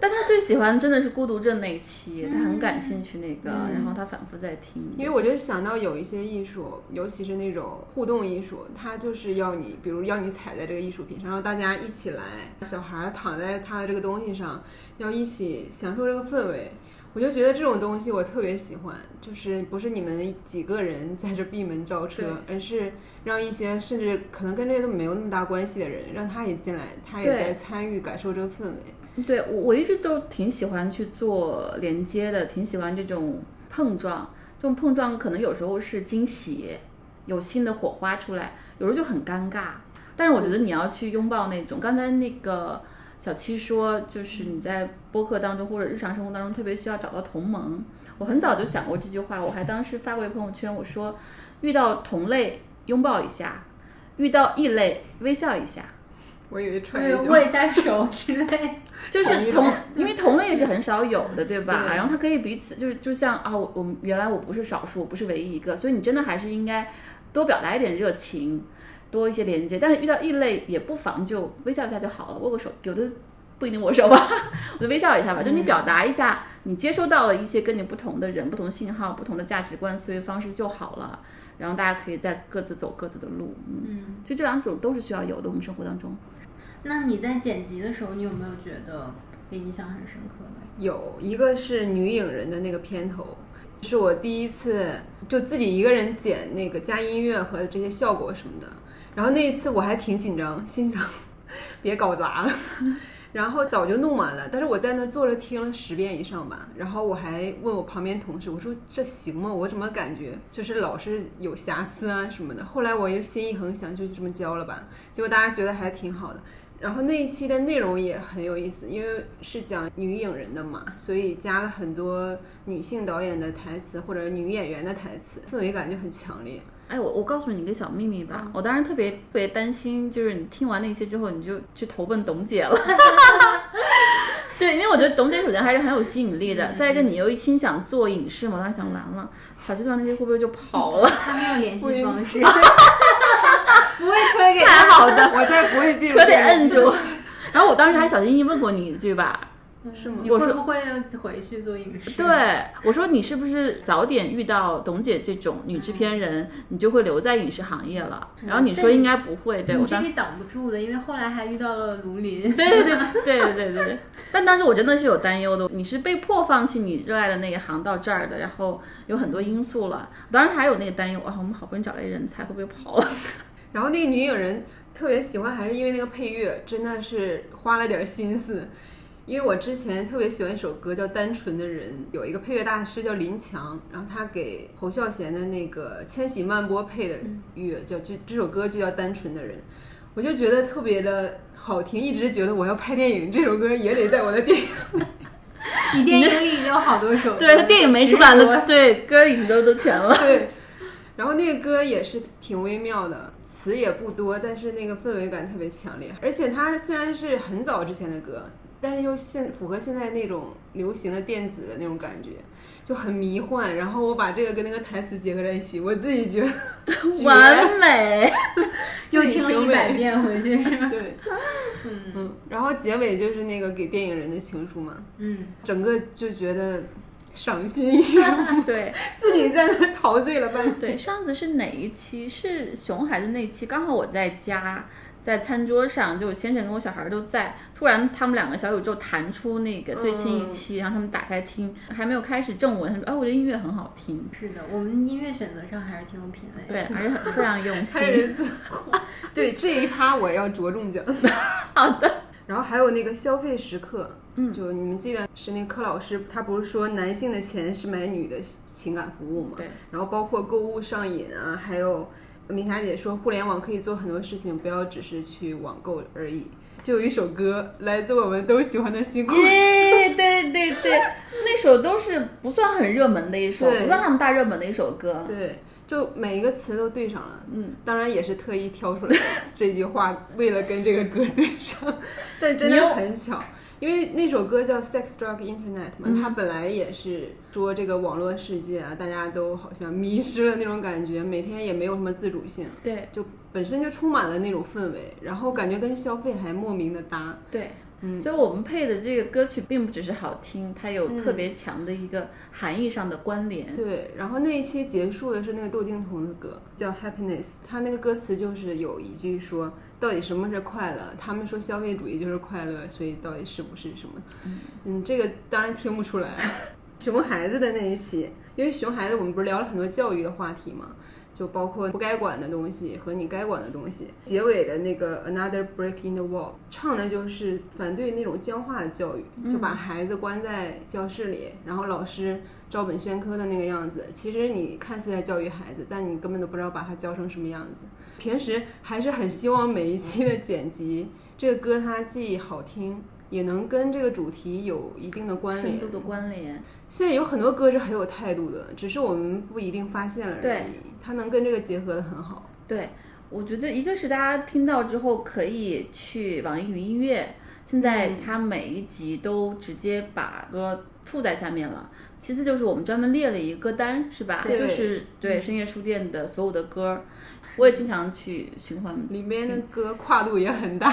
但他最喜欢真的是孤独症那一期，他很感兴趣那个，然后他反复在听。因为我就想到有一些艺术，尤其是那种互动艺术，它就是要你，比如要你踩在这个艺术品上，然后大家一起来，小孩儿躺在他的这个东西上，要一起享受这个氛围。我就觉得这种东西我特别喜欢，就是不是你们几个人在这闭门造车，而是让一些甚至可能跟这些都没有那么大关系的人，让他也进来，他也在参与感受这个氛围。对我，我一直都挺喜欢去做连接的，挺喜欢这种碰撞。这种碰撞可能有时候是惊喜，有新的火花出来，有时候就很尴尬。但是我觉得你要去拥抱那种，刚才那个小七说，就是你在播客当中或者日常生活当中特别需要找到同盟。我很早就想过这句话，我还当时发过一朋友圈，我说遇到同类拥抱一下，遇到异类微笑一下。我以为穿对一握一下手之类。*laughs* 就是同，因为同类也是很少有的，对吧？对然后他可以彼此，就是就像啊，我我们原来我不是少数，我不是唯一一个，所以你真的还是应该多表达一点热情，多一些连接。但是遇到异类也不妨就微笑一下就好了，握个手，有的不一定握手吧，*laughs* 我就微笑一下吧。就你表达一下，你接收到了一些跟你不同的人、不同信号、不同的价值观、思维方式就好了。然后大家可以再各自走各自的路，嗯，嗯，其实这两种都是需要有的，我们生活当中。那你在剪辑的时候，你有没有觉得印象很深刻的？有一个是女影人的那个片头，是我第一次就自己一个人剪那个加音乐和这些效果什么的。然后那一次我还挺紧张，心想别搞砸了。然后早就弄完了，但是我在那坐着听了十遍以上吧。然后我还问我旁边同事，我说这行吗？我怎么感觉就是老是有瑕疵啊什么的。后来我又心一横，想就这么教了吧。结果大家觉得还挺好的。然后那一期的内容也很有意思，因为是讲女影人的嘛，所以加了很多女性导演的台词或者女演员的台词，氛围感就很强烈。哎，我我告诉你一个小秘密吧，嗯我当时特别特别担心，就是你听完那些之后，你就去投奔董姐了。*laughs* 对，因为我觉得董姐首先还是很有吸引力嗯的，再一个你又一心想做影视嘛，我当时想完了，小七团那些会不会就跑了？他没有联系方式，*laughs* 不会推给他。*laughs* 太好的，我再不会进入可得摁住。然后我当时还小心翼翼问过你一句吧，是吗你会不会回去做影视？对我说你是不是早点遇到董姐这种女制片人，你就会留在影视行业了？然后你说应该不会，对我当你这是挡不住的，因为后来还遇到了卢林。对对对对对对对。但当时我真的是有担忧的，你是被迫放弃你热爱的那一行到这儿的，然后有很多因素了。当然还有那个担忧啊，我们好不容易找来人才，会不会跑了？*laughs* 然后那个女影人特别喜欢，还是因为那个配乐，真的是花了点心思。因为我之前特别喜欢一首歌叫《单纯的人》，有一个配乐大师叫林强，然后他给侯孝贤的那个《千禧曼波》配的乐，叫就这首歌就叫《单纯的人》，我就觉得特别的好听，一直觉得我要拍电影，这首歌也得在我的电影里。你电影里已经有好多首歌，对，电影没出来直播的，对，歌已经都都全了。对，然后那个歌也是挺微妙的，词也不多，但是那个氛围感特别强烈。而且它虽然是很早之前的歌，但是又现符合现在那种流行的电子的那种感觉，就很迷幻。然后我把这个跟那个台词结合在一起，我自己觉得 *laughs* 完美，*laughs* 又听了一百遍回去是吧？*laughs* 对，嗯然后结尾就是那个给电影人的情书嘛，嗯，整个就觉得赏心悦目，对自己在那儿陶醉了半天。对。上次是哪一期？是熊孩子那期，刚好我在家。在餐桌上，就我先生跟我小孩都在，突然他们两个小宇宙弹出那个最新一期，然后他们打开听，还没有开始正文，他们说：“哎，我这音乐很好听。是的，我们音乐选择上还是挺有品味”的。对，而且很非常用心。*laughs* *laughs* 对这一趴我要着重讲。*laughs* 好的，然后还有那个消费时刻，嗯，就你们记得是那个柯老师，他不是说男性的钱是买女的情感服务吗？对。然后包括购物上瘾啊，还有明霞姐说互联网可以做很多事情，不要只是去网购而已。就有一首歌，来自我们都喜欢的星空。对，对对对，那首都是不算很热门的一首，不算他们大热门的一首歌。对，就每一个词都对上了。嗯，当然也是特意挑出来这句话，为了跟这个歌对上，但真的很巧。因为那首歌叫《Sex Drug Internet》嘛，它本来也是说这个网络世界啊，大家都好像迷失了那种感觉，每天也没有什么自主性，对就本身就充满了那种氛围，然后感觉跟消费还莫名的搭。对。嗯所以我们配的这个歌曲并不只是好听，它有嗯特别强的一个含义上的关联。对，然后那一期结束的是那个窦靖童的歌，叫《Happiness》，他那个歌词就是有一句说，到底什么是快乐？他们说消费主义就是快乐，所以到底是不是什么？嗯，这个当然听不出来。*laughs* 熊孩子的那一期，因为熊孩子我们不是聊了很多教育的话题嘛，就包括不该管的东西和你该管的东西。结尾的那个 Another Break in the Wall 唱的就是反对那种僵化的教育，就把孩子关在教室里，然后老师照本宣科的那个样子。其实你看似在教育孩子，但你根本都不知道把他教成什么样子。平时还是很希望每一期的剪辑，这个歌它既好听，也能跟这个主题有一定的关联深度。的关联，现在有很多歌是很有态度的，只是我们不一定发现了而对已。它能跟这个结合的很好。对，我觉得一个是大家听到之后可以去网易云音乐，现在它每一集都直接把歌附在下面了。其次就是我们专门列了一个歌单，是吧？对就是对深夜书店的所有的歌，我也经常去循环。里面的歌跨度也很大，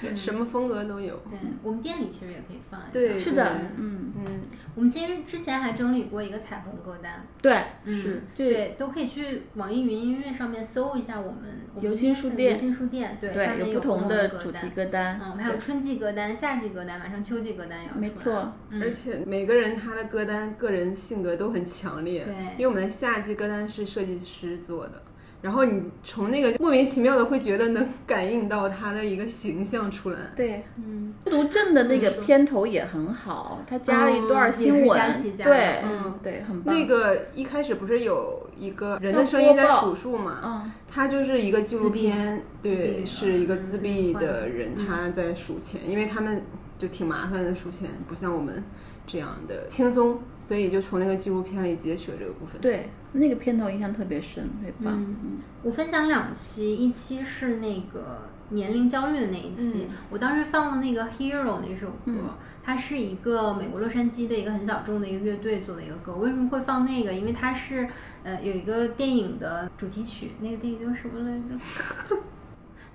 对，什么风格都有。对我们店里其实也可以放一下。对是的，嗯，嗯，我们其实之前还整理过一个彩虹歌单，对，嗯是，对，都可以去网易云音乐上面搜一下我们我们游心书店。游心书店，对，下对，面有不同的的主题歌歌单，嗯，我们还有春季歌单、夏季歌单，马上秋季歌单也要出来。没错，嗯。而且每个人他的歌单个人性格都很强烈。对。因为我们的夏季歌单是设计师做的。然后你从那个莫名其妙的会觉得能感应到他的一个形象出来，对，嗯，孤独症的那个片头也很好，他加了一段新闻，对，嗯。对，很棒。那个一开始不是有一个人的声音在数数嘛？嗯，他就是一个纪录片，对，是一个自闭的人，他在数钱，因为他们就挺麻烦的数钱，不像我们这样的轻松，所以就从那个纪录片里截取了这个部分。对，那个片头印象特别深，特别棒。嗯我分享两期，一期是那个年龄焦虑的那一期，嗯我当时放了那个 Hero 那首歌。它是一个美国洛杉矶的一个很小众的一个乐队做的一个歌。为什么会放那个？因为它是呃有一个电影的主题曲，那个电影叫什么来着？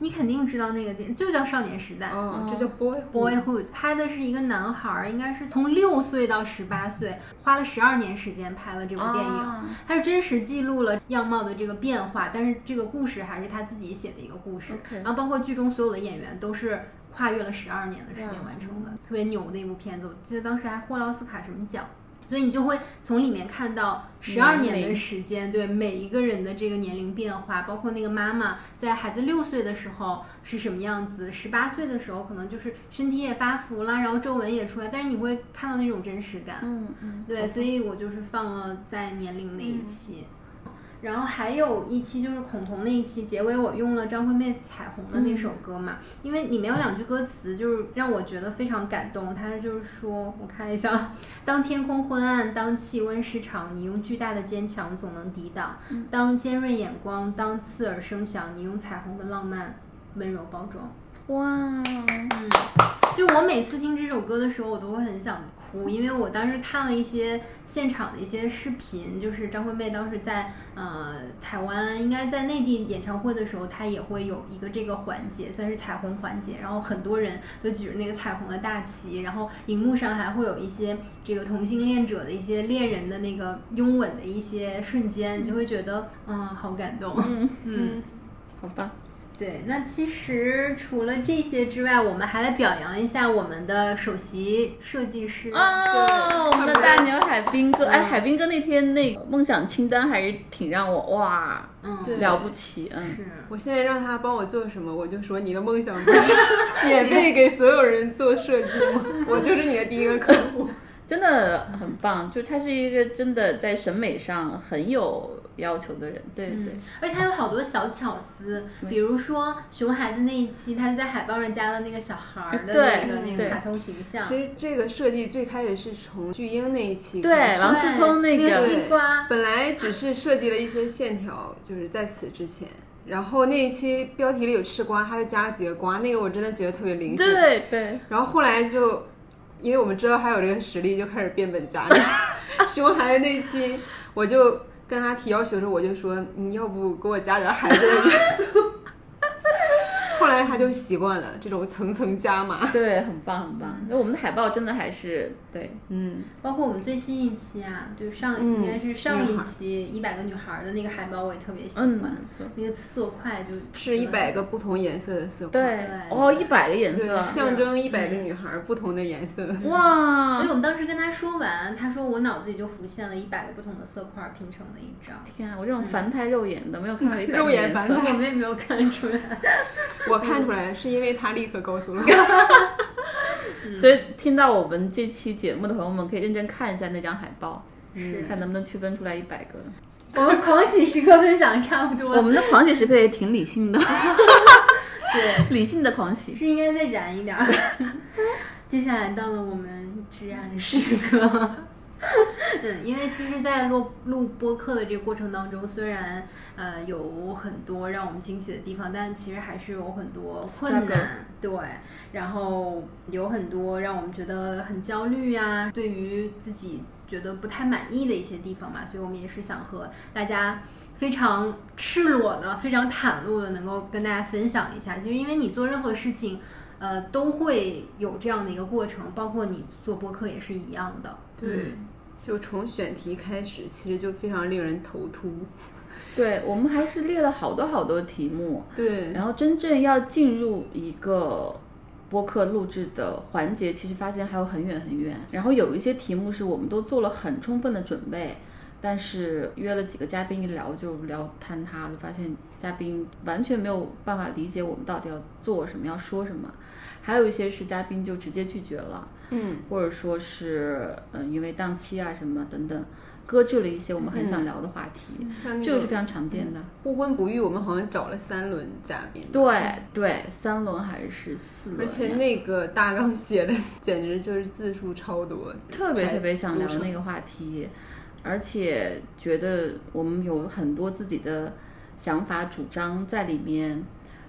你肯定知道那个电影，就叫《少年时代》。嗯，这叫 boy Boyhood 拍的是一个男孩儿，应该是从六岁到十八岁，花了十二年时间拍了这部电影。啊它是真实记录了样貌的这个变化，但是这个故事还是他自己写的一个故事。然后包括剧中所有的演员都是跨越了十二年的时间完成的，特别牛的一部片子。我记得当时还获了奥斯卡什么奖。所以你就会从里面看到十二年的时间，对每一个人的这个年龄变化，包括那个妈妈在孩子六岁的时候是什么样子，十八岁的时候可能就是身体也发福了，然后皱纹也出来，但是你会看到那种真实感。嗯嗯，对，所以我就是放了在年龄那一期。然后还有一期就是孔彤那一期结尾，我用了张惠妹《彩虹》的那首歌嘛，因为里面有两句歌词，就是让我觉得非常感动。他就是说，我看一下，当天空昏暗，当气温失常，你用巨大的坚强总能抵挡；当尖锐眼光，当刺耳声响，你用彩虹的浪漫温柔包装。哇，嗯就我每次听这首歌的时候，我都会很想哭，因为我当时看了一些现场的一些视频，就是张惠妹当时在呃台湾，应该在内地演唱会的时候，她也会有一个这个环节，算是彩虹环节，然后很多人都举着那个彩虹的大旗，然后荧幕上还会有一些这个同性恋者的一些恋人的那个拥吻的一些瞬间，你就会觉得嗯好感动，嗯。嗯。好吧，对，那其实除了这些之外，我们还来表扬一下我们的首席设计师。哦，我们的大牛海滨哥，哎，海滨哥那天那个梦想清单还是挺让我哇嗯，了不起，嗯，是，我现在让他帮我做什么，我就说你的梦想不是 *laughs* 免费给所有人做设计吗？*laughs* 我就是你的第一个客户。真的很棒，就他是一个真的在审美上很有要求的人，对对对。而且他有好多小巧思，比如说熊孩子那一期，他在海报上加了那个小孩儿的那个那个卡通形象，其实这个设计最开始是从巨婴那一期对开始王思聪那那个西瓜，本来只是设计了一些线条，就是在此之前。然后那一期标题里有吃瓜，他就加了几个瓜，那个我真的觉得特别灵性。对对，然后后来就，因为我们知道他有这个实力，就开始变本加厉。*laughs* 熊孩子那期，我就跟他提要求的时候，我就说你要不给我加点孩子的元素。后来他就习惯了这种层层加码。*laughs* 对，很棒很棒。那我们的海报真的还是对，嗯，包括我们最新一期啊，就上、嗯应该是上一期一百个女孩儿的那个海报，我也特别喜嗯，欢，没错。那个色块就是一百个不同颜色的色块，对对，哦，一百个颜，色，象征一百个女孩不同的颜色。哇所以！我们当时跟他说完，他说我脑子里就浮现了一百个不同的色块拼成的一张。天啊，我这种凡胎肉眼的没有看到一百肉个颜色眼凡胎我们也没有看出来，*laughs* 我看出来是因为他立刻告诉了我。*laughs* 所以听到我们这期节目的朋友们，可以认真看一下那张海报，是看能不能区分出来一百个。我们狂喜时刻分享差不多我们的狂喜时刻也挺理性的，*laughs* 对，*laughs* 理性的狂喜。是应该再燃一点儿。接下来到了我们至暗时刻。*laughs* 嗯，因为其实，在录录播客的这个过程当中，虽然呃有很多让我们惊喜的地方，但其实还是有很多困难，对，然后有很多让我们觉得很焦虑呀、对于自己觉得不太满意的一些地方嘛，所以我们也是想和大家非常赤裸的、非常袒露的，能够跟大家分享一下。其实，因为你做任何事情，呃，都会有这样的一个过程，包括你做播客也是一样的。对，就从选题开始，其实就非常令人头秃。对我们还是列了好多好多题目，对，然后真正要进入一个播客录制的环节，其实发现还有很远很远。然后有一些题目是我们都做了很充分的准备，但是约了几个嘉宾一聊就聊坍塌了，发现嘉宾完全没有办法理解我们到底要做什么，要说什么。还有一些是嘉宾就直接拒绝了，嗯，或者说是嗯因为档期啊什么等等，搁置了一些我们很想聊的话题，这个是非常常见的。不婚不育，我们好像找了三轮嘉宾。对对，三轮还是四轮？而且那个大纲写的简直就是字数超多，特别特别想聊那个话题，而且觉得我们有很多自己的想法主张在里面，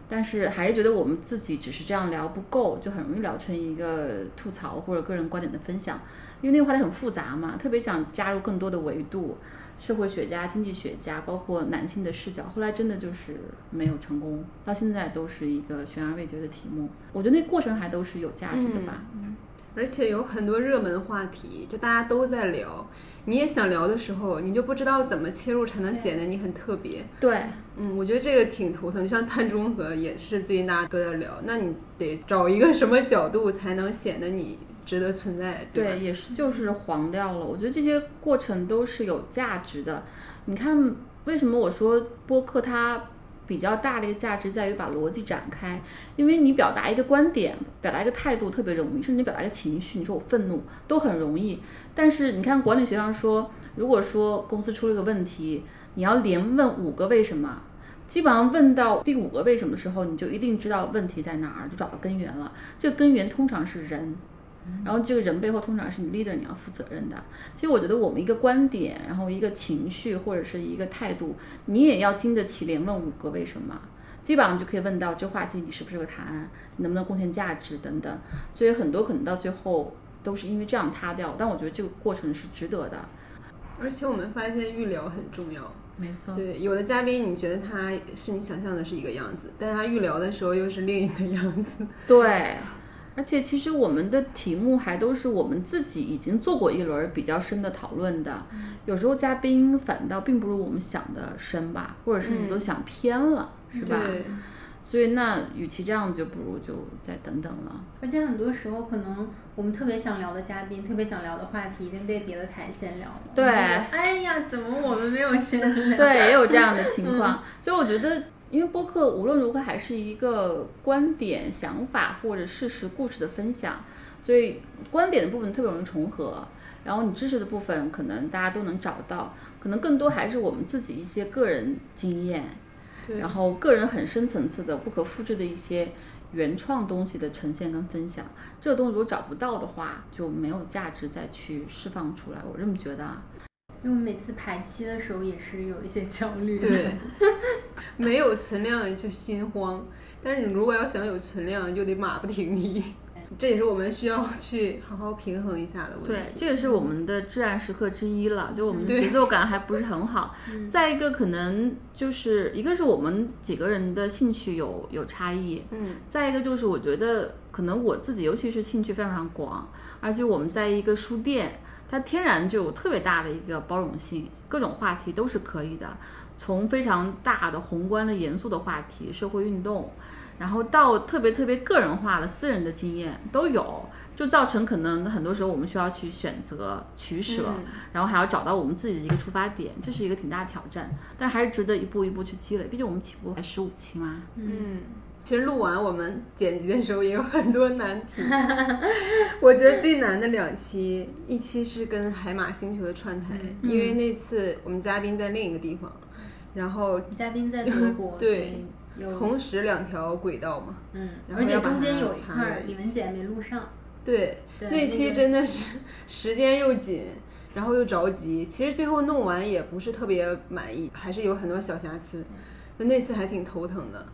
但是还是觉得我们自己只是这样聊不够，就很容易聊成一个吐槽或者个人观点的分享，因为那个话题很复杂嘛，特别想加入更多的维度。社会学家、经济学家，包括男性的视角，后来真的就是没有成功，到现在都是一个悬而未决的题目。我觉得那过程还都是有价值的吧。嗯而且有很多热门话题，就大家都在聊。你也想聊的时候，你就不知道怎么切入才能显得你很特别。对，嗯，我觉得这个挺头疼。像碳中和也是最近大家都在聊，那你得找一个什么角度才能显得你值得存在，吧？对，也是就是黄掉了。我觉得这些过程都是有价值的。你看，为什么我说播客它比较大的一个价值在于把逻辑展开？因为你表达一个观点、表达一个态度特别容易，甚至你表达一个情绪，你说我愤怒都很容易。但是你看管理学上说，如果说公司出了个问题，你要连问五个为什么。基本上问到第五个为什么的时候，你就一定知道问题在哪儿，就找到根源了。这个根源通常是人，然后这个人背后通常是你 leader 你要负责任的。其实我觉得我们一个观点，然后一个情绪或者是一个态度，你也要经得起连问五个为什么。基本上就可以问到这话题你是不是个答案，你能不能贡献价值等等。所以很多可能到最后都是因为这样塌掉，但我觉得这个过程是值得的。而且我们发现预聊很重要。没错，对，有的嘉宾你觉得他是你想象的是一个样子，但是他预聊的时候又是另一个样子。对，*laughs* 而且其实我们的题目还都是我们自己已经做过一轮比较深的讨论的，有时候嘉宾反倒并不如我们想的深吧，或者是你都想偏了，是吧？对，所以那与其这样，就不如就再等等了。而且很多时候，可能我们特别想聊的嘉宾、特别想聊的话题，已经被别的台先聊了。对哎呀，怎么我们没有先聊？对，也有这样的情况。*laughs* 所以我觉得，因为播客无论如何还是一个观点、想法或者事实、故事的分享，所以观点的部分特别容易重合。然后你知识的部分可能大家都能找到，可能更多还是我们自己一些个人经验，然后个人很深层次的不可复制的一些原创东西的呈现跟分享。这个东西如果找不到的话，就没有价值再去释放出来。我这么觉得啊。因为我每次排期的时候也是有一些焦虑。对，*laughs* 没有存量就心慌，但是你如果要想有存量，就得马不停蹄。这也是我们需要去好好平衡一下的问题对，题。这也是我们的至暗时刻之一了。就我们的节奏感还不是很好。*laughs* 再一个，可能就是一个是我们几个人的兴趣有有差异，嗯，再一个就是我觉得可能我自己尤其是兴趣非常广，而且我们在一个书店，它天然就有特别大的一个包容性，各种话题都是可以的，从非常大的宏观的严肃的话题，社会运动。然后到特别特别个人化的私人的经验都有，就造成可能很多时候我们需要去选择取舍，嗯然后还要找到我们自己的一个出发点，这是一个挺大的挑战，但还是值得一步一步去积累。毕竟我们起步才十五期嘛，嗯，其实录完我们剪辑的时候也有很多难题。*laughs* 我觉得最难的两期，一期是跟海马星球的串台，因为那次我们嘉宾在另一个地方，然后嘉宾在德国，*laughs* 对同时两条轨道嘛，嗯，然后而且中间有一插块李文姐没录上，对，对那期真的是时间又紧，然后又着急。其实最后弄完也不是特别满意，还是有很多小瑕疵。就那次还挺头疼的。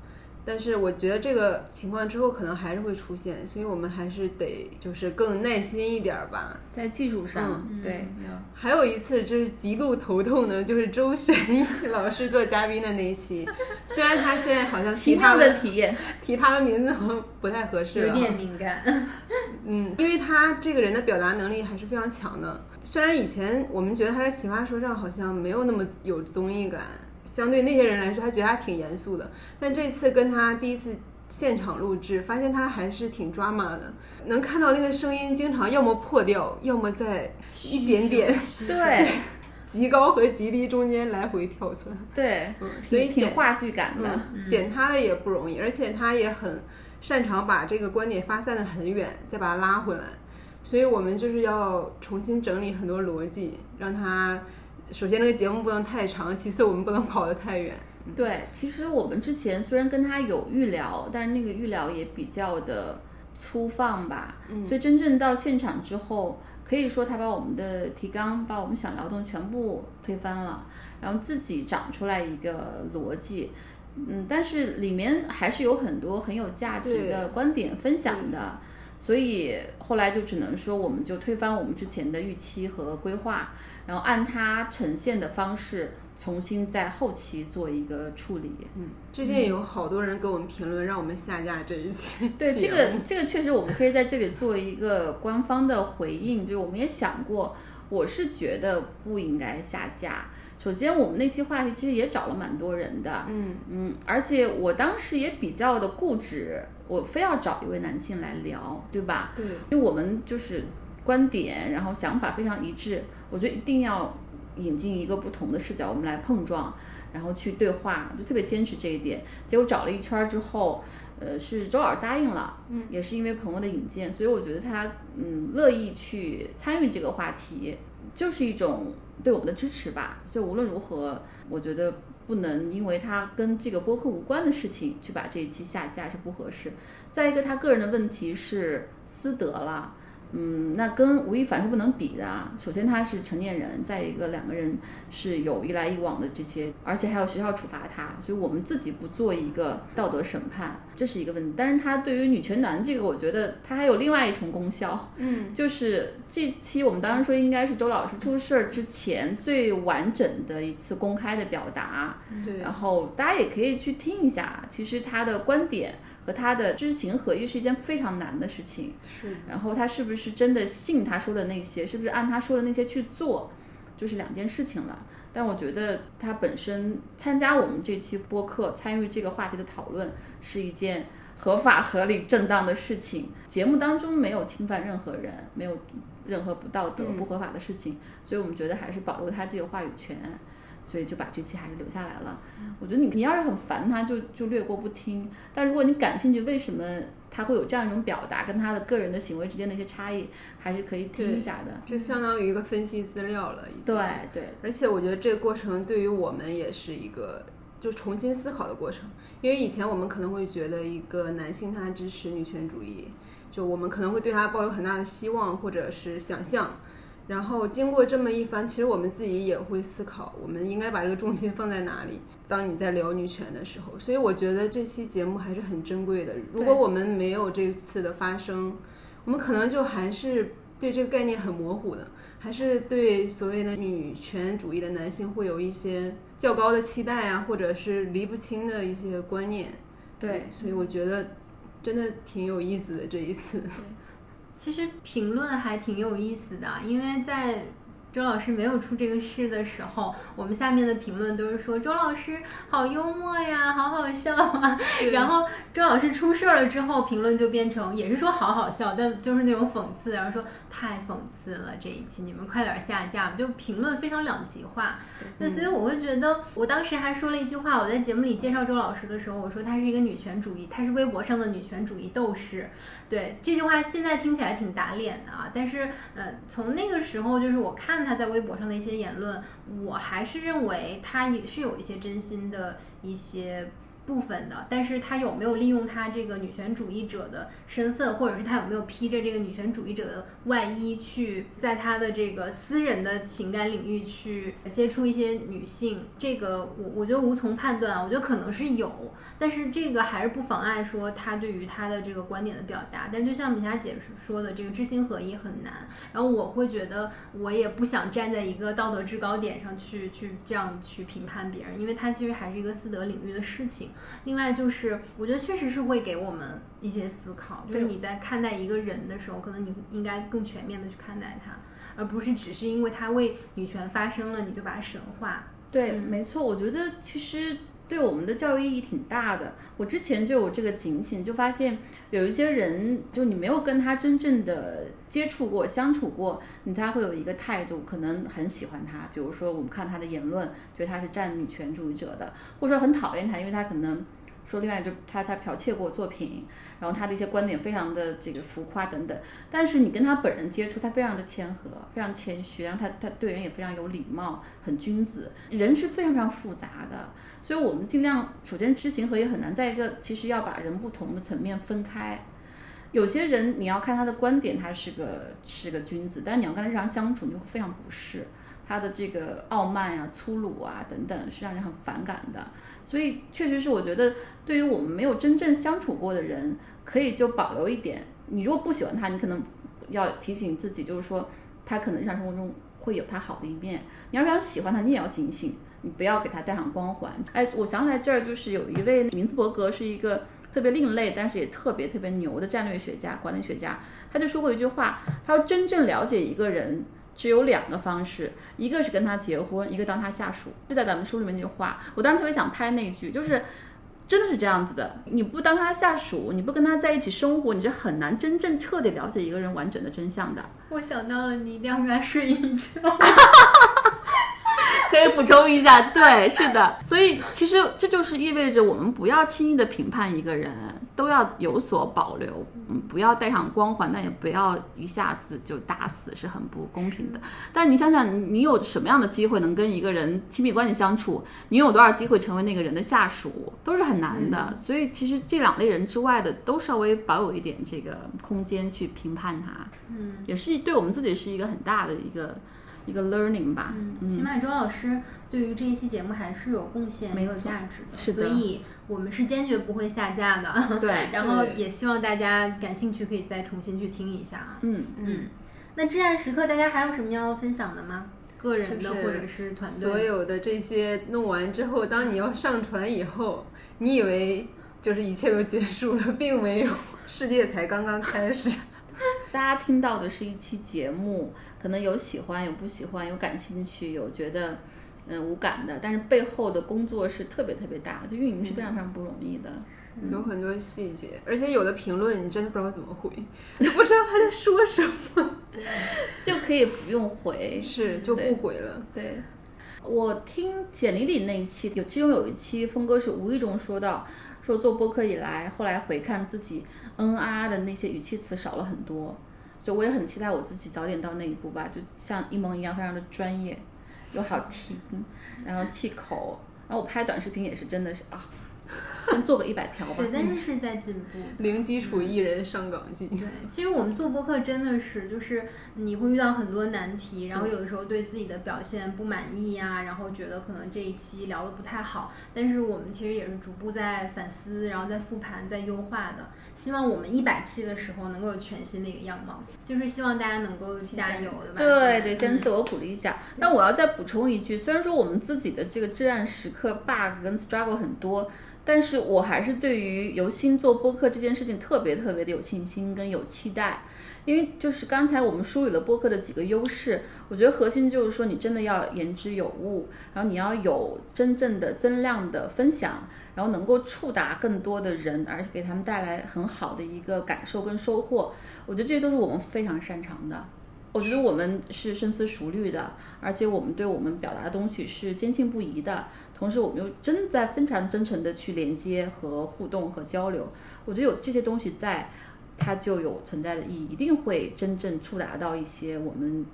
但是我觉得这个情况之后可能还是会出现，所以我们还是得就是更耐心一点儿吧。在技术上，嗯对，还有一次就是极度头痛的，就是周璇义 *laughs* 老师做嘉宾的那一期，虽然他现在好像奇妙提他的的体验，提他的名字好像不太合适有点 *laughs* 敏感。嗯，因为他这个人的表达能力还是非常强的。虽然以前我们觉得他在《奇葩说》上好像没有那么有综艺感，相对那些人来说，他觉得他挺严肃的。但这次跟他第一次现场录制，发现他还是挺抓马的，能看到那个声音经常要么破掉，要么在一点点对极高和极低中间来回跳窜。对，所以剪挺话剧感的。嗯，剪他的也不容易，而且他也很擅长把这个观点发散的很远，再把它拉回来。所以我们就是要重新整理很多逻辑，让他首先那个节目不能太长，其次我们不能跑得太远。对，其实我们之前虽然跟他有预聊，但是那个预聊也比较的粗放吧，所以真正到现场之后，可以说他把我们的提纲，把我们想聊的全部推翻了，然后自己长出来一个逻辑。嗯，但是里面还是有很多很有价值的观点分享的，所以后来就只能说，我们就推翻我们之前的预期和规划，然后按它呈现的方式，重新在后期做一个处理。嗯，最近有好多人给我们评论，让我们下架这一期。对这个，这个确实我们可以在这里做一个官方的回应，就是我们也想过，我是觉得不应该下架。首先，我们那期话题其实也找了蛮多人的，嗯嗯，而且我当时也比较的固执，我非要找一位男性来聊，对吧？对，因为我们就是观点，然后想法非常一致，我觉得一定要引进一个不同的视角，我们来碰撞，然后去对话，就特别坚持这一点。结果找了一圈儿之后，呃，是周老师答应了，嗯，也是因为朋友的引荐，所以我觉得他嗯乐意去参与这个话题，就是一种对我们的支持吧。所以无论如何，我觉得。不能因为他跟这个播客无关的事情去把这一期下架是不合适。再一个，他个人的问题是私德了，嗯，那跟吴亦凡是不能比的啊。首先他是成年人，再一个两个人是有一来一往的这些，而且还有学校处罚他，所以我们自己不做一个道德审判，这是一个问题。但是他对于女权男这个，我觉得他还有另外一重功效，嗯，就是这期我们当时说应该是周老师出事儿之前最完整的一次公开的表达，对，然后大家也可以去听一下，其实他的观点和他的知行合一是一件非常难的事情。是，然后他是不是真的信他说的那些，是不是按他说的那些去做，就是两件事情了。但我觉得他本身参加我们这期播客，参与这个话题的讨论，是一件合法、合理、正当的事情。节目当中没有侵犯任何人，没有任何不道德、嗯不合法的事情，所以我们觉得还是保留他这个话语权。所以就把这期还是留下来了。我觉得你你要是很烦他，就就略过不听。但如果你感兴趣，为什么他会有这样一种表达，跟他的个人的行为之间的一些差异，还是可以听一下的。就相当于一个分析资料了，已经。对对，而且我觉得这个过程对于我们也是一个就重新思考的过程，因为以前我们可能会觉得一个男性他支持女权主义，就我们可能会对他抱有很大的希望或者是想象。然后经过这么一番，其实我们自己也会思考，我们应该把这个重心放在哪里。当你在聊女权的时候，所以我觉得这期节目还是很珍贵的。如果我们没有这次的发生，我们可能就还是对这个概念很模糊的，还是对所谓的女权主义的男性会有一些较高的期待啊，或者是离不清的一些观念。对，所以我觉得真的挺有意思的这一次。其实评论还挺有意思的，因为在周老师没有出这个事的时候，我们下面的评论都是说周老师好幽默呀，好好笑啊。然后周老师出事儿了之后，评论就变成也是说好好笑，但就是那种讽刺，然后说太讽刺了这一期，你们快点下架吧。就评论非常两极化。那所以我会觉得，我当时还说了一句话，我在节目里介绍周老师的时候，我说他是一个女权主义，他是微博上的女权主义斗士。对这句话现在听起来挺打脸的啊，但是呃，从那个时候就是我看他在微博上的一些言论，我还是认为他也是有一些真心的一些。部分的，但是他有没有利用他这个女权主义者的身份，或者是他有没有披着这个女权主义者的外衣，去在他的这个私人的情感领域去接触一些女性？这个我我觉得无从判断，我觉得可能是有，但是这个还是不妨碍说他对于他的这个观点的表达。但就像米霞姐说的，这个知行合一很难。然后我会觉得，我也不想站在一个道德制高点上去去这样去评判别人，因为他其实还是一个私德领域的事情。另外就是，我觉得确实是会给我们一些思考，就是你在看待一个人的时候，可能你应该更全面的去看待他，而不是只是因为他为女权发声了，你就把他神化。对，没错，我觉得其实。对我们的教育意义挺大的。我之前就有这个警醒，就发现有一些人，就你没有跟他真正的接触过、相处过，你他会有一个态度，可能很喜欢他。比如说，我们看他的言论，觉得他是占女权主义者的，或者说很讨厌他，因为他可能。说另外就他他剽窃过作品，然后他的一些观点非常的这个浮夸等等，但是你跟他本人接触，他非常的谦和，非常谦虚，然后他他对人也非常有礼貌，很君子。人是非常非常复杂的，所以我们尽量首先知行合一很难，再一个其实要把人不同的层面分开。有些人你要看他的观点，他是个是个君子，但你要跟他日常相处，你就会非常不适。他的这个傲慢啊、粗鲁啊等等，是让人很反感的。所以，确实是我觉得，对于我们没有真正相处过的人，可以就保留一点。你如果不喜欢他，你可能要提醒自己，就是说，他可能日常生活中会有他好的一面。你要是想喜欢他，你也要警醒，你不要给他带上光环。哎，我想起来这儿就是有一位明兹伯格，是一个特别另类，但是也特别特别牛的战略学家、管理学家。他就说过一句话，他说：“真正了解一个人。”只有两个方式，一个是跟他结婚，一个当他下属。就在咱们书里面那句话，我当时特别想拍那句，就是真的是这样子的。你不当他下属，你不跟他在一起生活，你是很难真正彻底了解一个人完整的真相的。我想到了，你一定要跟他睡一觉。*laughs* 可以补充一下，对，是的，所以其实这就是意味着我们不要轻易的评判一个人，都要有所保留，嗯，不要带上光环，但也不要一下子就打死，是很不公平的。但你想想，你你有什么样的机会能跟一个人亲密关系相处？你有多少机会成为那个人的下属？都是很难的。所以其实这两类人之外的，都稍微保有一点这个空间去评判他，嗯，也是对我们自己是一个很大的一个。一个 learning 吧，嗯，起码周老师对于这一期节目还是有贡献、没有价值的，是的，所以我们是坚决不会下架的。*laughs* 对，然后也希望大家感兴趣可以再重新去听一下啊。嗯嗯，那至暗时刻大家还有什么要分享的吗？个人的或者是团队？所有的这些弄完之后，当你要上传以后，你以为就是一切都结束了，并没有，世界才刚刚开始。*laughs* 大家听到的是一期节目。可能有喜欢，有不喜欢，有感兴趣，有觉得嗯无感的，但是背后的工作是特别特别大，就运营是非常非常不容易的，有很多细节，而且有的评论你真的不知道怎么回，*laughs* 不知道他在说什么，就可以不用回，是就不回了，对。我听简历里那一期，有其中有一期峰哥是无意中说到，说做播客以来，后来回看自己嗯啊的那些语气词少了很多，所以我也很期待我自己早点到那一步吧，就像一萌一样，非常的专业又好听，然后气口，然后我拍短视频也是真的是啊，*laughs* 先做个一百条吧。对，但是是在进步。零基础艺人上岗记。对，其实我们做播客真的是，就是你会遇到很多难题，然后有的时候对自己的表现不满意呀、然后觉得可能这一期聊的不太好，但是我们其实也是逐步在反思，然后在复盘，在优化的。希望我们一百期的时候能够有全新的一个样貌，就是希望大家能够加油的吧。对对，先自我鼓励一下。那我要再补充一句，虽然说我们自己的这个至暗时刻 bug 跟 struggle 很多，但是我还是对于由心做播客这件事情特别特别的有信心跟有期待。因为就是刚才我们梳理了播客的几个优势，我觉得核心就是说你真的要言之有物，然后你要有真正的增量的分享，然后能够触达更多的人，而且给他们带来很好的一个感受跟收获。我觉得这些都是我们非常擅长的。我觉得我们是深思熟虑的，而且我们对我们表达的东西是坚信不疑的，同时我们又真在非常真诚的去连接和互动和交流。我觉得有这些东西在，它就有存在的意义，一定会真正触达到一些我们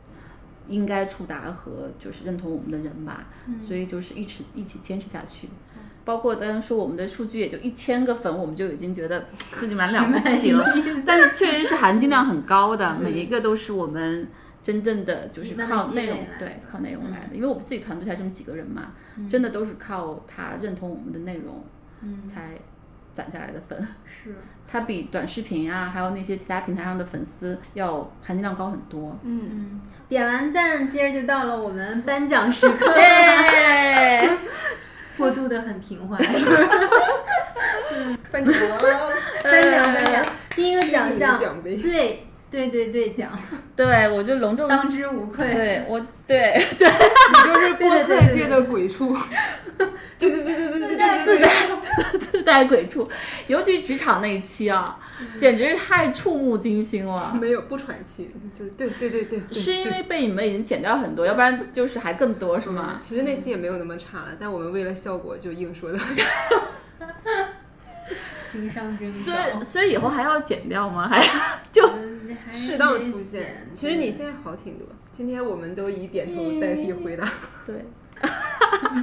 应该触达和就是认同我们的人吧。所以就是一直一起坚持下去。包括当然说我们的数据也就一千个粉，我们就已经觉得自己蛮了不起了，但是确实是含金量很高的，*laughs* 每一个都是我们真正的就是靠内容对靠内容来的，因为我们自己团队才这么几个人嘛，真的都是靠他认同我们的内容，才攒下来的粉。是。*laughs* 它比短视频啊，还有那些其他平台上的粉丝要含金量高很多。嗯，点完赞，接着就到了我们颁奖时刻，*laughs* 耶！过渡的很平缓。颁 *laughs* 奖，颁奖颁奖，第一个奖项奖杯最对对对讲，*laughs* 对我就隆重当之无愧。对我对对，*laughs* 你就是播客界的鬼畜，对对对对对对，自带自带自带鬼畜，尤其职场那一期啊，简直是太触目惊心了。没有不喘气，就是对对对对，是因为被你们已经剪掉很多，要不然就是还更多是吗？其实那期也没有那么差了，但我们为了效果就硬说的。情商真所以，所以以后还要剪掉吗？还就适当出现。其实你现在好挺多，今天我们都以点头代替回答。对，*laughs*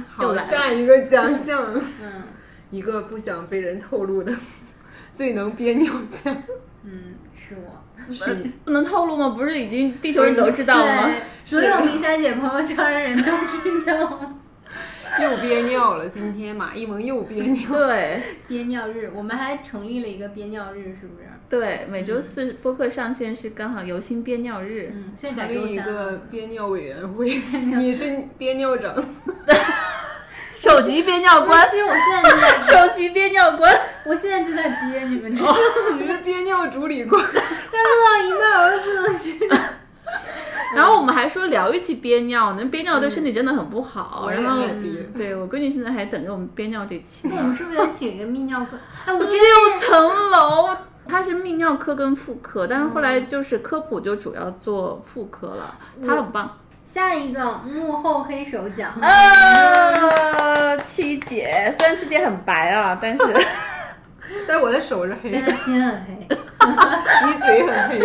好，下一个奖项，嗯一个不想被人透露的 *laughs* 最能憋尿奖。嗯，是我。是不能透露吗？不是已经地球人都知道了吗？所有明霞姐朋友圈的人都知道。*laughs* 又憋尿了，今天马一萌又憋尿。对 *laughs* 憋尿日，我们还成立了一个憋尿日，是不是？对，每周四播客上线是刚好游心憋尿日。嗯，现在成立一个。憋尿委员会，*laughs* 你是憋尿长，首席憋尿官，其实我现在就在，首席憋尿官。我现在就在憋，你们知道吗？你是憋尿主理官。但录到一半，我又不能去。然后我们还说聊一期憋尿，呢憋尿对身体真的很不好。然后憋。对我闺女现在还等着我们憋尿这期那我。们是不是得请一个泌尿科？哎，我这六层楼，他是泌尿科跟妇科，但是后来就是科普就主要做妇科了，他很棒。下一个幕后黑手奖。呃，七姐虽然七姐很白啊，但是 *laughs* 但我的手是黑的，但他心很黑。*laughs* 你嘴很黑。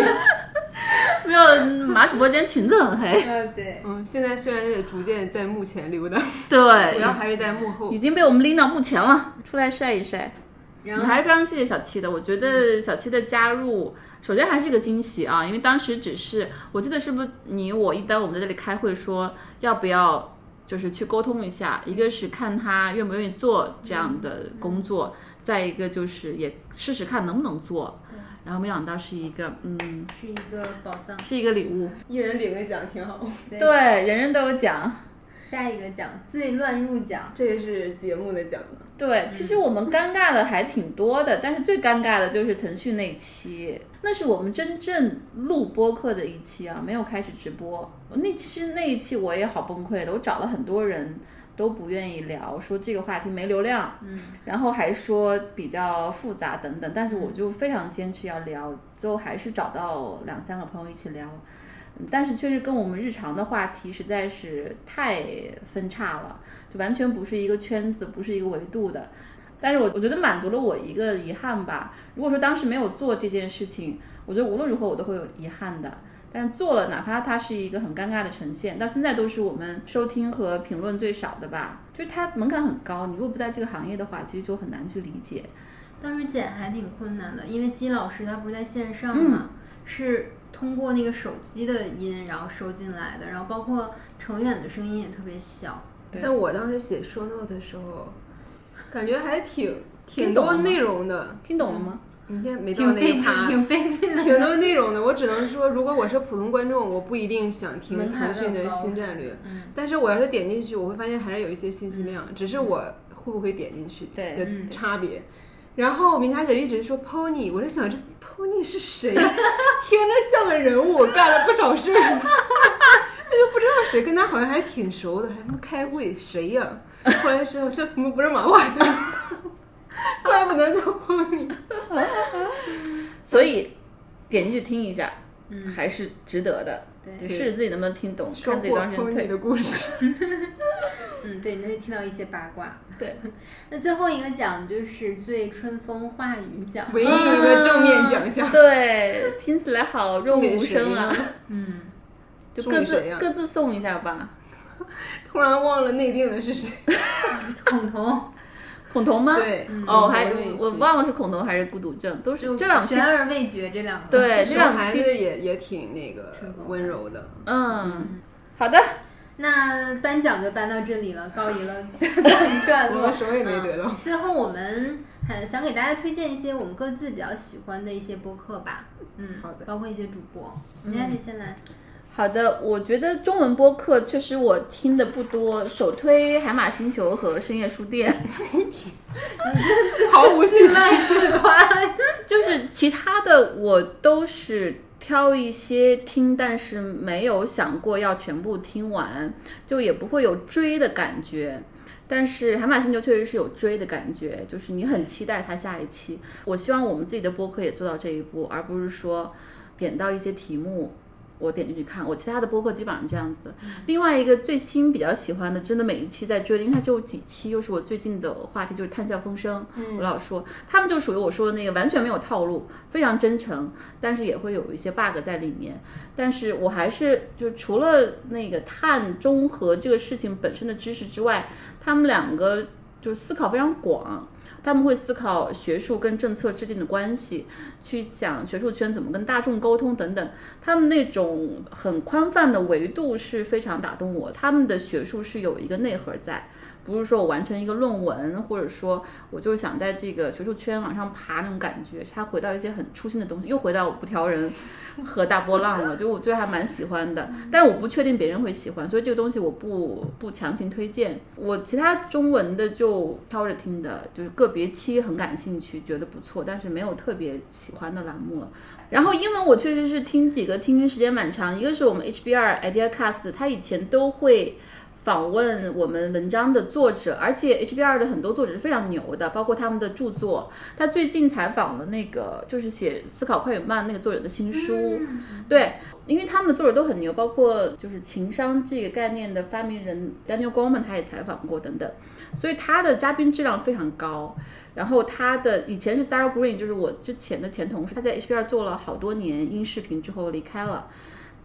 没有马主播今天裙子很黑。嗯，*laughs* 对。嗯，现在虽然也逐渐在幕前溜达，对，*laughs* 主要还是在幕后已。经被我们拎到幕前了，出来晒一晒。然后我还是非常谢谢小七的，我觉得小七的加入，首先还是一个惊喜啊，因为当时只是我记得是不是你我一单我们在这里开会说要不要就是去沟通一下，一个是看他愿不愿意做这样的工作，再一个就是也试试看能不能做，然后没想到是一个嗯是一个宝藏。是一个礼物，一人领个奖挺好。对，人人都有奖。下一个奖最乱入奖。这个是节目的奖呢。对，其实我们尴尬的还挺多的，但是最尴尬的就是腾讯那期，那是我们真正录播客的一期啊，没有开始直播。那其实那一期我也好崩溃的，我找了很多人都不愿意聊，说这个话题没流量，嗯，然后还说比较复杂等等，但是我就非常坚持要聊，最后还是找到两三个朋友一起聊。嗯但是确实跟我们日常的话题实在是太分叉了，就完全不是一个圈子，不是一个维度的。但是我我觉得满足了我一个遗憾吧。如果说当时没有做这件事情，我觉得无论如何我都会有遗憾的。但是做了，哪怕它是一个很尴尬的呈现，到现在都是我们收听和评论最少的吧。就是它门槛很高，你如果不在这个行业的话，其实就很难去理解。当时剪还挺困难的，因为姬老师他不是在线上嘛，是通过那个手机的音然后收进来的，然后包括程远的声音也特别小。对但我当时写 show note 的时候，感觉还挺挺多内容的。听懂了吗？明天没到那一趴，挺费劲的。挺多内容的。我只能说，如果我是普通观众，我不一定想听腾讯的新战略。嗯但是我要是点进去，我会发现还是有一些信息量，只是我会不会点进去的嗯差别。然后明霞姐一直说 pony，我就想这 pony 是谁？*laughs* 听着像个人物，干了不少事儿。*laughs* 我就不知道谁，跟他好像还挺熟的，还他妈开会，谁呀、后来知道这他妈不是马化腾，*laughs* 怪不得叫 pony。所以点进去听一下，嗯还是值得的。对试试自己能不能听懂，收看自己当时间 pony 退。的故事。*laughs* 嗯，对，你会听到一些八卦。对，那最后一个奖就是最春风化雨奖。唯一一个正面奖项。*laughs* 对，听起来好润无声啊！嗯，就各自各自送一下吧。突然忘了内定的是谁？孔彤孔彤吗？对哦，嗯还我忘了是孔彤还是孤独症，都是就这两期悬。而未决这两个。对，这这两期孩子也也挺那个温柔的。嗯，好的，那颁奖就颁到这里了，告一了 *laughs* 告一段落。我什么也没得到嗯最后我们还想给大家推荐一些我们各自比较喜欢的一些播客吧。嗯，好的包括一些主播。你看，你先来。好的，我觉得中文播客确实我听的不多，首推海马星球和深夜书店，毫无信心。就是其他的我都是挑一些听，但是没有想过要全部听完，就也不会有追的感觉。但是海马星球确实是有追的感觉，就是你很期待它下一期。我希望我们自己的播客也做到这一步，而不是说点到一些题目。我点进去看，我其他的播客基本上这样子的。另外一个最新比较喜欢的，真的每一期在追的，因为它只有几期，又是我最近的话题，就是《谈笑风生》。我老说他们就属于我说的那个完全没有套路，非常真诚，但是也会有一些 bug 在里面。但是我还是就除了那个碳中和这个事情本身的知识之外，他们两个就是思考非常广。他们会思考学术跟政策制定的关系，去想学术圈怎么跟大众沟通等等。他们那种很宽泛的维度是非常打动我。他们的学术是有一个内核在，不是说我完成一个论文，或者说我就想在这个学术圈往上爬那种感觉。他回到一些很初心的东西，又回到我不挑人和大波浪了，*laughs* 就我觉得还蛮喜欢的。但是我不确定别人会喜欢，所以这个东西我不不强行推荐。我其他中文的就挑着听的，就是个别期很感兴趣，觉得不错，但是没有特别喜欢的栏目了。然后英文我确实是听几个，听时间蛮长。一个是我们 HBR IdeaCast，它以前都会访问我们文章的作者，而且 HBR 的很多作者是非常牛的，包括他们的著作。他最近采访了那个就是写《思考快与慢》那个作者的新书，对，因为他们的作者都很牛，包括就是情商这个概念的发明人 Daniel Goleman 他也采访过等等，所以他的嘉宾质量非常高。然后他的以前是 Sarah Green，就是我之前的前同事，他在 HBR 做了好多年音视频之后离开了。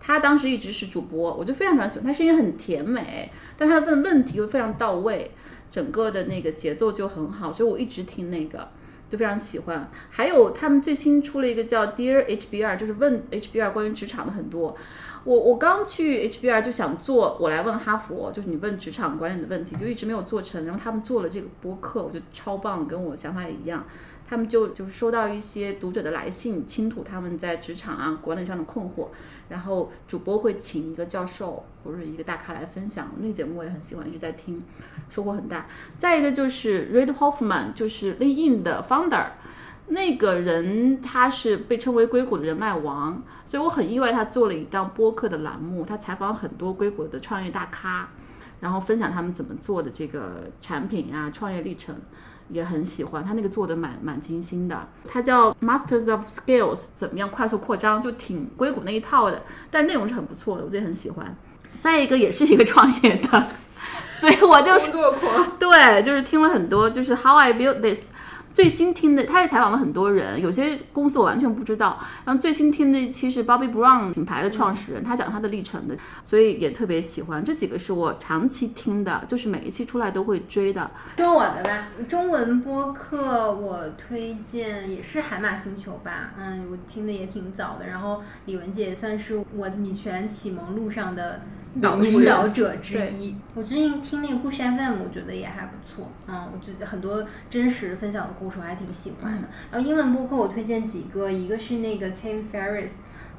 他当时一直是主播，我就非常非常喜欢他声音很甜美，但他问问题又非常到位，整个的那个节奏就很好，所以我一直听那个。就非常喜欢，还有他们最新出了一个叫 Dear HBR，就是问 HBR 关于职场的很多。我我刚去 HBR 就想做，我来问哈佛，就是你问职场管理的问题，就一直没有做成。然后他们做了这个播客，我觉得超棒，跟我想法也一样。他们就就是收到一些读者的来信，倾吐他们在职场啊管理上的困惑，然后主播会请一个教授或者一个大咖来分享。那个节目我也很喜欢，一直在听，收获很大。再一个就是 Reid Hoffman，就是 LinkedIn 的 founder。那个人他是被称为硅谷的人脉王，所以我很意外他做了一档播客的栏目，他采访很多硅谷的创业大咖，然后分享他们怎么做的这个产品啊，创业历程。也很喜欢他那个做的蛮蛮精心的，他叫 Masters of Skills，怎么样快速扩张，就挺硅谷那一套的，但内容是很不错的，我自己很喜欢。再一个也是一个创业的，所以我就是做过，对，就是听了很多，就是 How I Built This。最新听的，他也采访了很多人，有些公司我完全不知道。然后最新听的其实 Bobby Brown 品牌的创始人，他讲他的历程的，所以也特别喜欢。这几个是我长期听的，就是每一期出来都会追的。说我的吧，中文播客我推荐也是海马星球吧，嗯，我听的也挺早的。然后李文杰也算是我女权启蒙路上的。导引导者之一。我最近听那个故事 FM，我觉得也还不错。嗯，我觉得很多真实分享的故事我还挺喜欢的。然后英文播客我推荐几个，一个是那个 Tim Ferriss，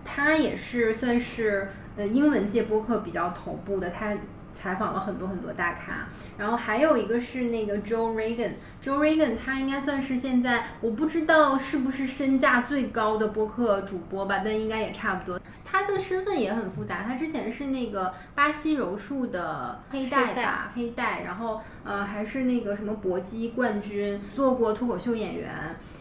他也是算是呃英文界播客比较头部的，他采访了很多很多大咖。然后还有一个是那个 Joe Rogan，Joe Rogan 他应该算是现在我不知道是不是身价最高的播客主播吧，但应该也差不多。他的身份也很复杂，他之前是那个巴西柔术的黑带吧，黑带，然后呃还是那个什么搏击冠军，做过脱口秀演员。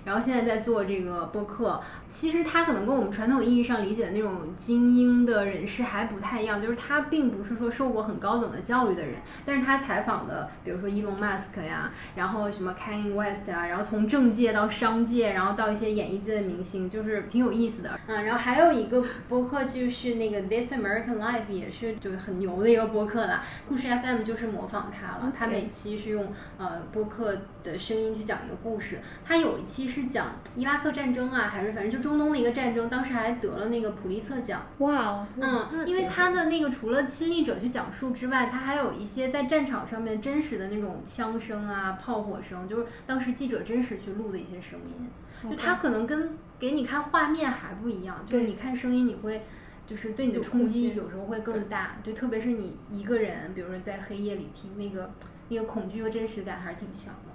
然后现在在做这个播客，其实他可能跟我们传统意义上理解的那种精英的人士还不太一样，就是他并不是说受过很高等的教育的人，但是他采访的，比如说伊隆马斯克呀，然后什么 Kanye West 啊，然后从政界到商界，然后到一些演艺界的明星，就是挺有意思的。嗯，然后还有一个播客就是那个 This American Life，也是就是很牛的一个播客啦。故事 FM 就是模仿他了，他每期是用呃播客的声音去讲一个故事，他有一期。是讲伊拉克战争啊，还是反正就中东的一个战争，当时还得了那个普利策奖。哇，嗯，因为他的那个除了亲历者去讲述之外，他还有一些在战场上面真实的那种枪声啊、炮火声，就是当时记者真实去录的一些声音。就他可能跟给你看画面还不一样，就是你看声音，你会就是对你的冲击有时候会更大。对，特别是你一个人，比如说在黑夜里听那个那个恐惧和真实感还是挺强的。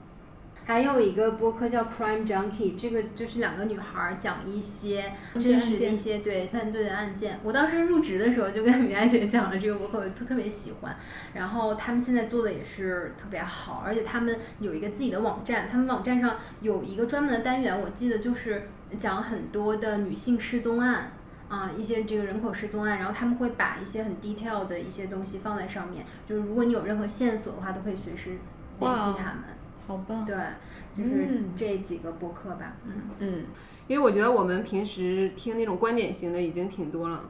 还有一个播客叫 Crime Junkie，这个就是两个女孩讲一些真实的一些对犯罪的案件。我当时入职的时候就跟米娅姐讲了这个播客，我特特别喜欢。然后他们现在做的也是特别好，而且他们有一个自己的网站，他们网站上有一个专门的单元，我记得就是讲很多的女性失踪案啊，一些这个人口失踪案，然后他们会把一些很 detail 的一些东西放在上面，就是如果你有任何线索的话，都可以随时联系他们。好棒，对，就是这几个播客吧，嗯嗯，因为我觉得我们平时听那种观点型的已经挺多了。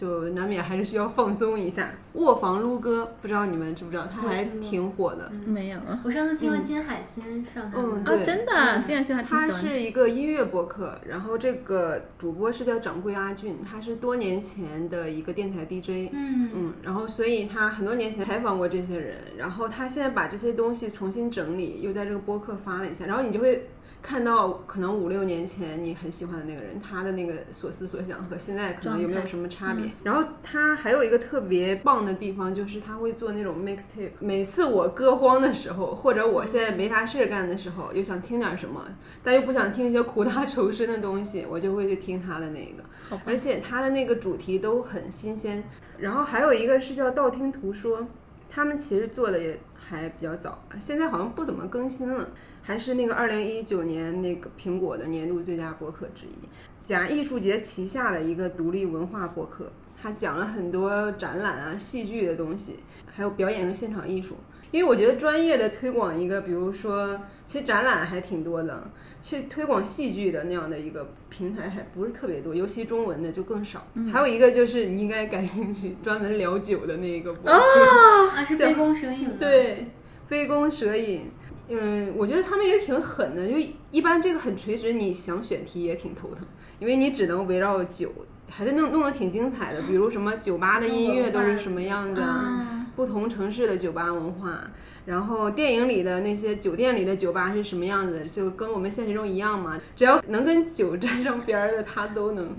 就难免还是需要放松一下。卧房撸歌，不知道你们知不知道，他还挺火的。没有，我上次听了金海心上嗯，啊，真的，金海心还挺他是一个音乐播客，然后这个主播是叫掌柜阿俊，他是多年前的一个电台 DJ。嗯嗯，然后所以他很多年前采访过这些人，然后他现在把这些东西重新整理，又在这个播客发了一下，然后你就会。看到可能五六年前你很喜欢的那个人，他的那个所思所想和现在可能有没有什么差别？然后他还有一个特别棒的地方，就是他会做那种 mixtape。每次我歌荒的时候，或者我现在没啥事儿干的时候，又想听点什么，但又不想听一些苦大仇深的东西，我就会去听他的那个。而且他的那个主题都很新鲜。然后还有一个是叫道听途说，他们其实做的也还比较早，现在好像不怎么更新了。还是那个二零一九年那个苹果的年度最佳博客之一，假艺术节旗下的一个独立文化博客，它讲了很多展览啊、戏剧的东西，还有表演和现场艺术。因为我觉得专业的推广一个，比如说，其实展览还挺多的，去推广戏剧的那样的一个平台还不是特别多，尤其中文的就更少。还有一个就是你应该感兴趣，专门聊酒的那个博客啊，是杯弓蛇影。对，杯弓蛇影。嗯，我觉得他们也挺狠的，就一般这个很垂直，你想选题也挺头疼，因为你只能围绕酒，还是弄弄得挺精彩的。比如什么酒吧的音乐都是什么样子，不同城市的酒吧文化，然后电影里的那些酒店里的酒吧是什么样子，就跟我们现实中一样嘛。只要能跟酒沾上边儿的，他都能。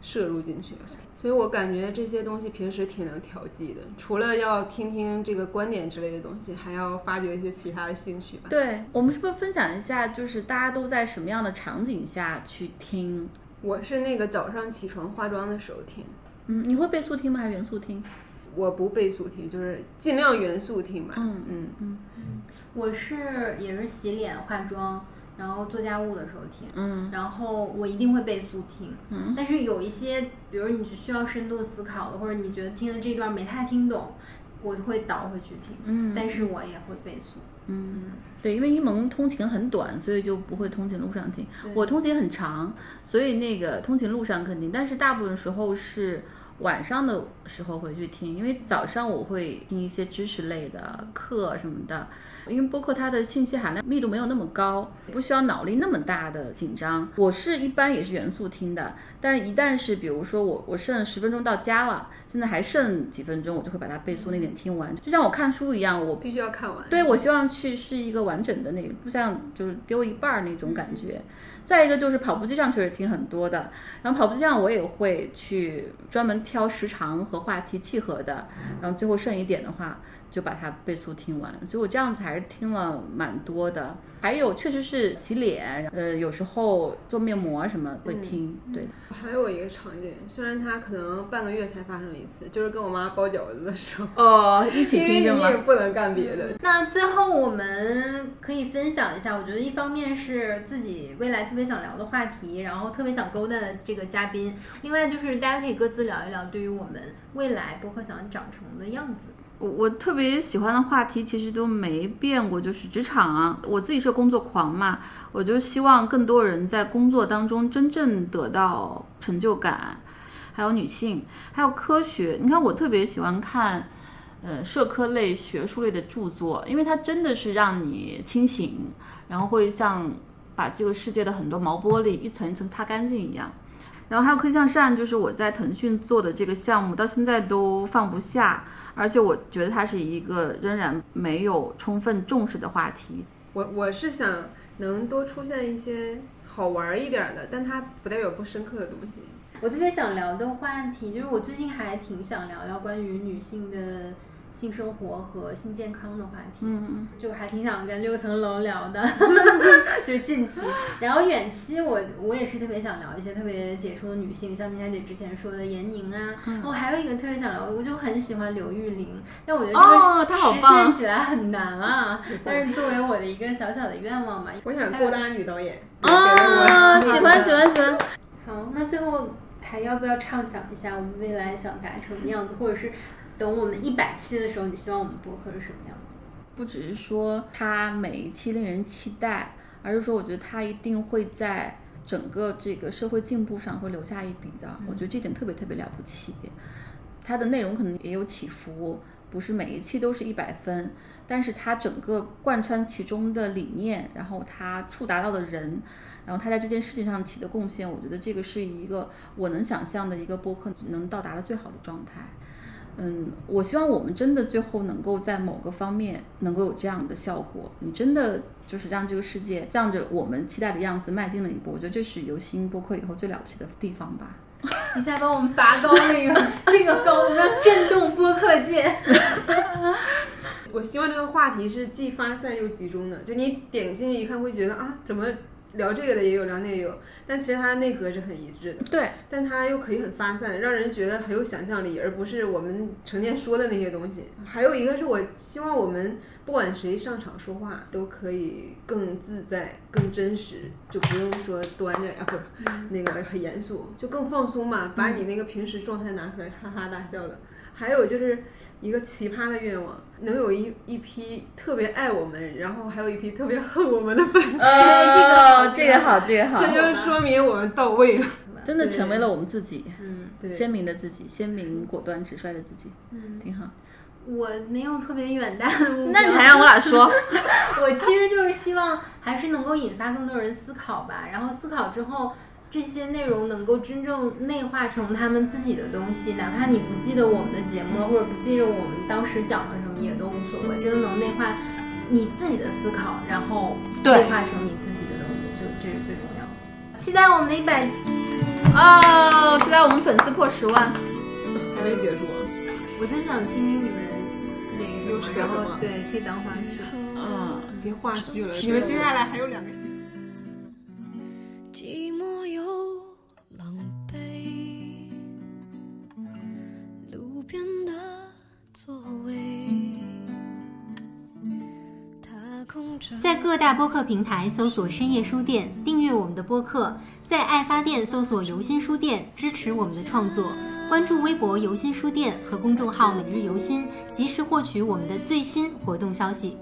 摄入进去，所以我感觉这些东西平时挺能调剂的。除了要听听这个观点之类的东西，还要发掘一些其他的兴趣吧。对我们是不是分享一下，就是大家都在什么样的场景下去听？我是那个早上起床化妆的时候听。嗯，你会倍速听吗？还是原速听？我不倍速听，就是尽量原速听吧。嗯嗯我是也是洗脸、化妆，然后做家务的时候听，嗯然后我一定会倍速听。嗯但是有一些，比如你需要深度思考的，或者你觉得听的这段没太听懂，我就会倒回去听。嗯但是我也会倍速。嗯，对，因为一萌通勤很短，所以就不会通勤路上听。我通勤很长，所以那个通勤路上肯定，但是大部分时候是晚上的时候回去听，因为早上我会听一些知识类的课什么的。因为播客它的信息含量密度没有那么高，不需要脑力那么大的紧张。我是一般也是原速听的，但一旦是比如说我我剩十分钟到家了，现在还剩几分钟，我就会把它倍速那点听完，就像我看书一样，我必须要看完。对，我希望去是一个完整的那个，不像就是丢一半儿那种感觉。再一个就是跑步机上确实听很多的，然后跑步机上我也会去专门挑时长和话题契合的，然后最后剩一点的话就把它倍速听完。所以我这样子还是听了蛮多的。还有确实是洗脸，呃，有时候做面膜啊什么会听，对。还有一个场景，虽然它可能半个月才发生一次，就是跟我妈包饺子的时候，哦，一起因为听着吗你也？不能干别的。那最后我们可以分享一下，我觉得一方面是自己未来特别想聊的话题，然后特别想勾搭的这个嘉宾，另外就是大家可以各自聊一聊对于我们未来播客想长成的样子。我我特别喜欢的话题其实都没变过，就是职场啊。我自己是工作狂嘛，我就希望更多人在工作当中真正得到成就感，还有女性，还有科学。你看，我特别喜欢看，呃，社科类、学术类的著作，因为它真的是让你清醒，然后会像把这个世界的很多毛玻璃一层一层擦干净一样。然后还有科技向善，就是我在腾讯做的这个项目，到现在都放不下。而且我觉得它是一个仍然没有充分重视的话题。我我是想能多出现一些好玩一点的，但它不代表不深刻的东西。我特别想聊的话题就是，我最近还挺想聊聊关于女性的性生活和性健康的话题。嗯，就还挺想跟六层楼聊的，*laughs* 就是近期。然后远期我我也是特别想聊一些特别杰出的女性，像明霞姐之前说的闫宁啊。嗯我、还有一个特别想聊，我就很喜欢刘玉玲，但我觉得哦这个实她好棒现起来很难啊。*laughs* 但是作为我的一个小小的愿望嘛。我想勾搭女导演。啊，给了我喜欢喜欢喜欢。好，那最后还要不要畅想一下我们未来想达成的样子，或者是等我们一百期的时候，你希望我们播客是什么样的？不只是说它每一期令人期待，而是说我觉得它一定会在整个这个社会进步上会留下一笔的。我觉得这点特别特别了不起。它的内容可能也有起伏，不是每一期都是一百分，但是它整个贯穿其中的理念，然后它触达到的人，然后他在这件事情上起的贡献，我觉得这个是一个我能想象的一个播客能到达的最好的状态。嗯，我希望我们真的最后能够在某个方面能够有这样的效果。你真的就是让这个世界向着我们期待的样子迈进了一步，我觉得这是游新播客以后最了不起的地方吧。一下帮我们拔高了一个 *laughs* 这个高震动播客界。*laughs* 我希望这个话题是既发散又集中的，就你点进去一看会觉得啊，怎么聊这个的也有，聊那个也有，但其实它内核是很一致的。对，但它又可以很发散，让人觉得很有想象力，而不是我们成天说的那些东西。还有一个是我希望我们不管谁上场说话，都可以更自在、更真实，就不用说端着呀，或者那个很严肃，就更放松嘛，把你那个平时状态拿出来，哈哈大笑的。还有就是一个奇葩的愿望，能有一一批特别爱我们，然后还有一批特别恨我们的粉丝，哦，这个好，这个好，这就说明我们到位了。真的成为了我们自己，嗯对鲜明的自己，鲜明、果断、直率的自己，嗯，挺好。我没有特别远大的目标。那你还让我俩说？*laughs* 我其实就是希望还是能够引发更多人思考吧，然后思考之后，这些内容能够真正内化成他们自己的东西，哪怕你不记得我们的节目了，或者不记得我们当时讲了什么，也都无所谓，真的能内化你自己的思考，然后对内化成你自己的东西，就这是最重要的。期待我们的一百期，哦，期待我们粉丝破十万。还没结束啊。我就想听听你们那又个什么，然扯什么后对，可以当花絮。嗯，别花絮了，你们接下来还有两个。在各大播客平台搜索“深夜书店”，订阅我们的播客；在爱发电搜索“游心书店”，支持我们的创作。关注微博“游心书店”和公众号“每日游心”，及时获取我们的最新活动消息。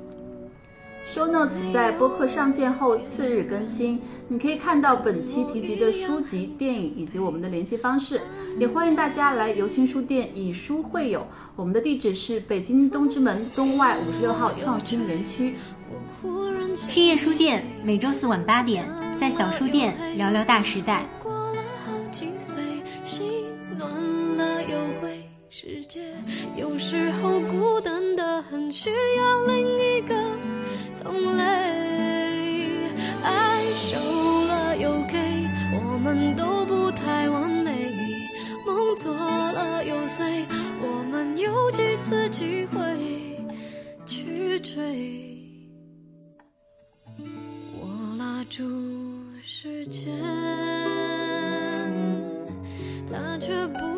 Show Notes 在播客上线后次日更新，你可以看到本期提及的书籍、电影以及我们的联系方式。也欢迎大家来游心书店以书会友，我们的地址是北京东直门东外五十六号创新园区。我忽然想深夜书店每周四晚八点，在小书店聊聊大时代。过了好几岁，心暖了又会世界，有时候孤单的很，需要另一个同类。爱收了又给，我们都不太完美，梦做了又碎，我们有几次机会去追。我拉住时间，它却不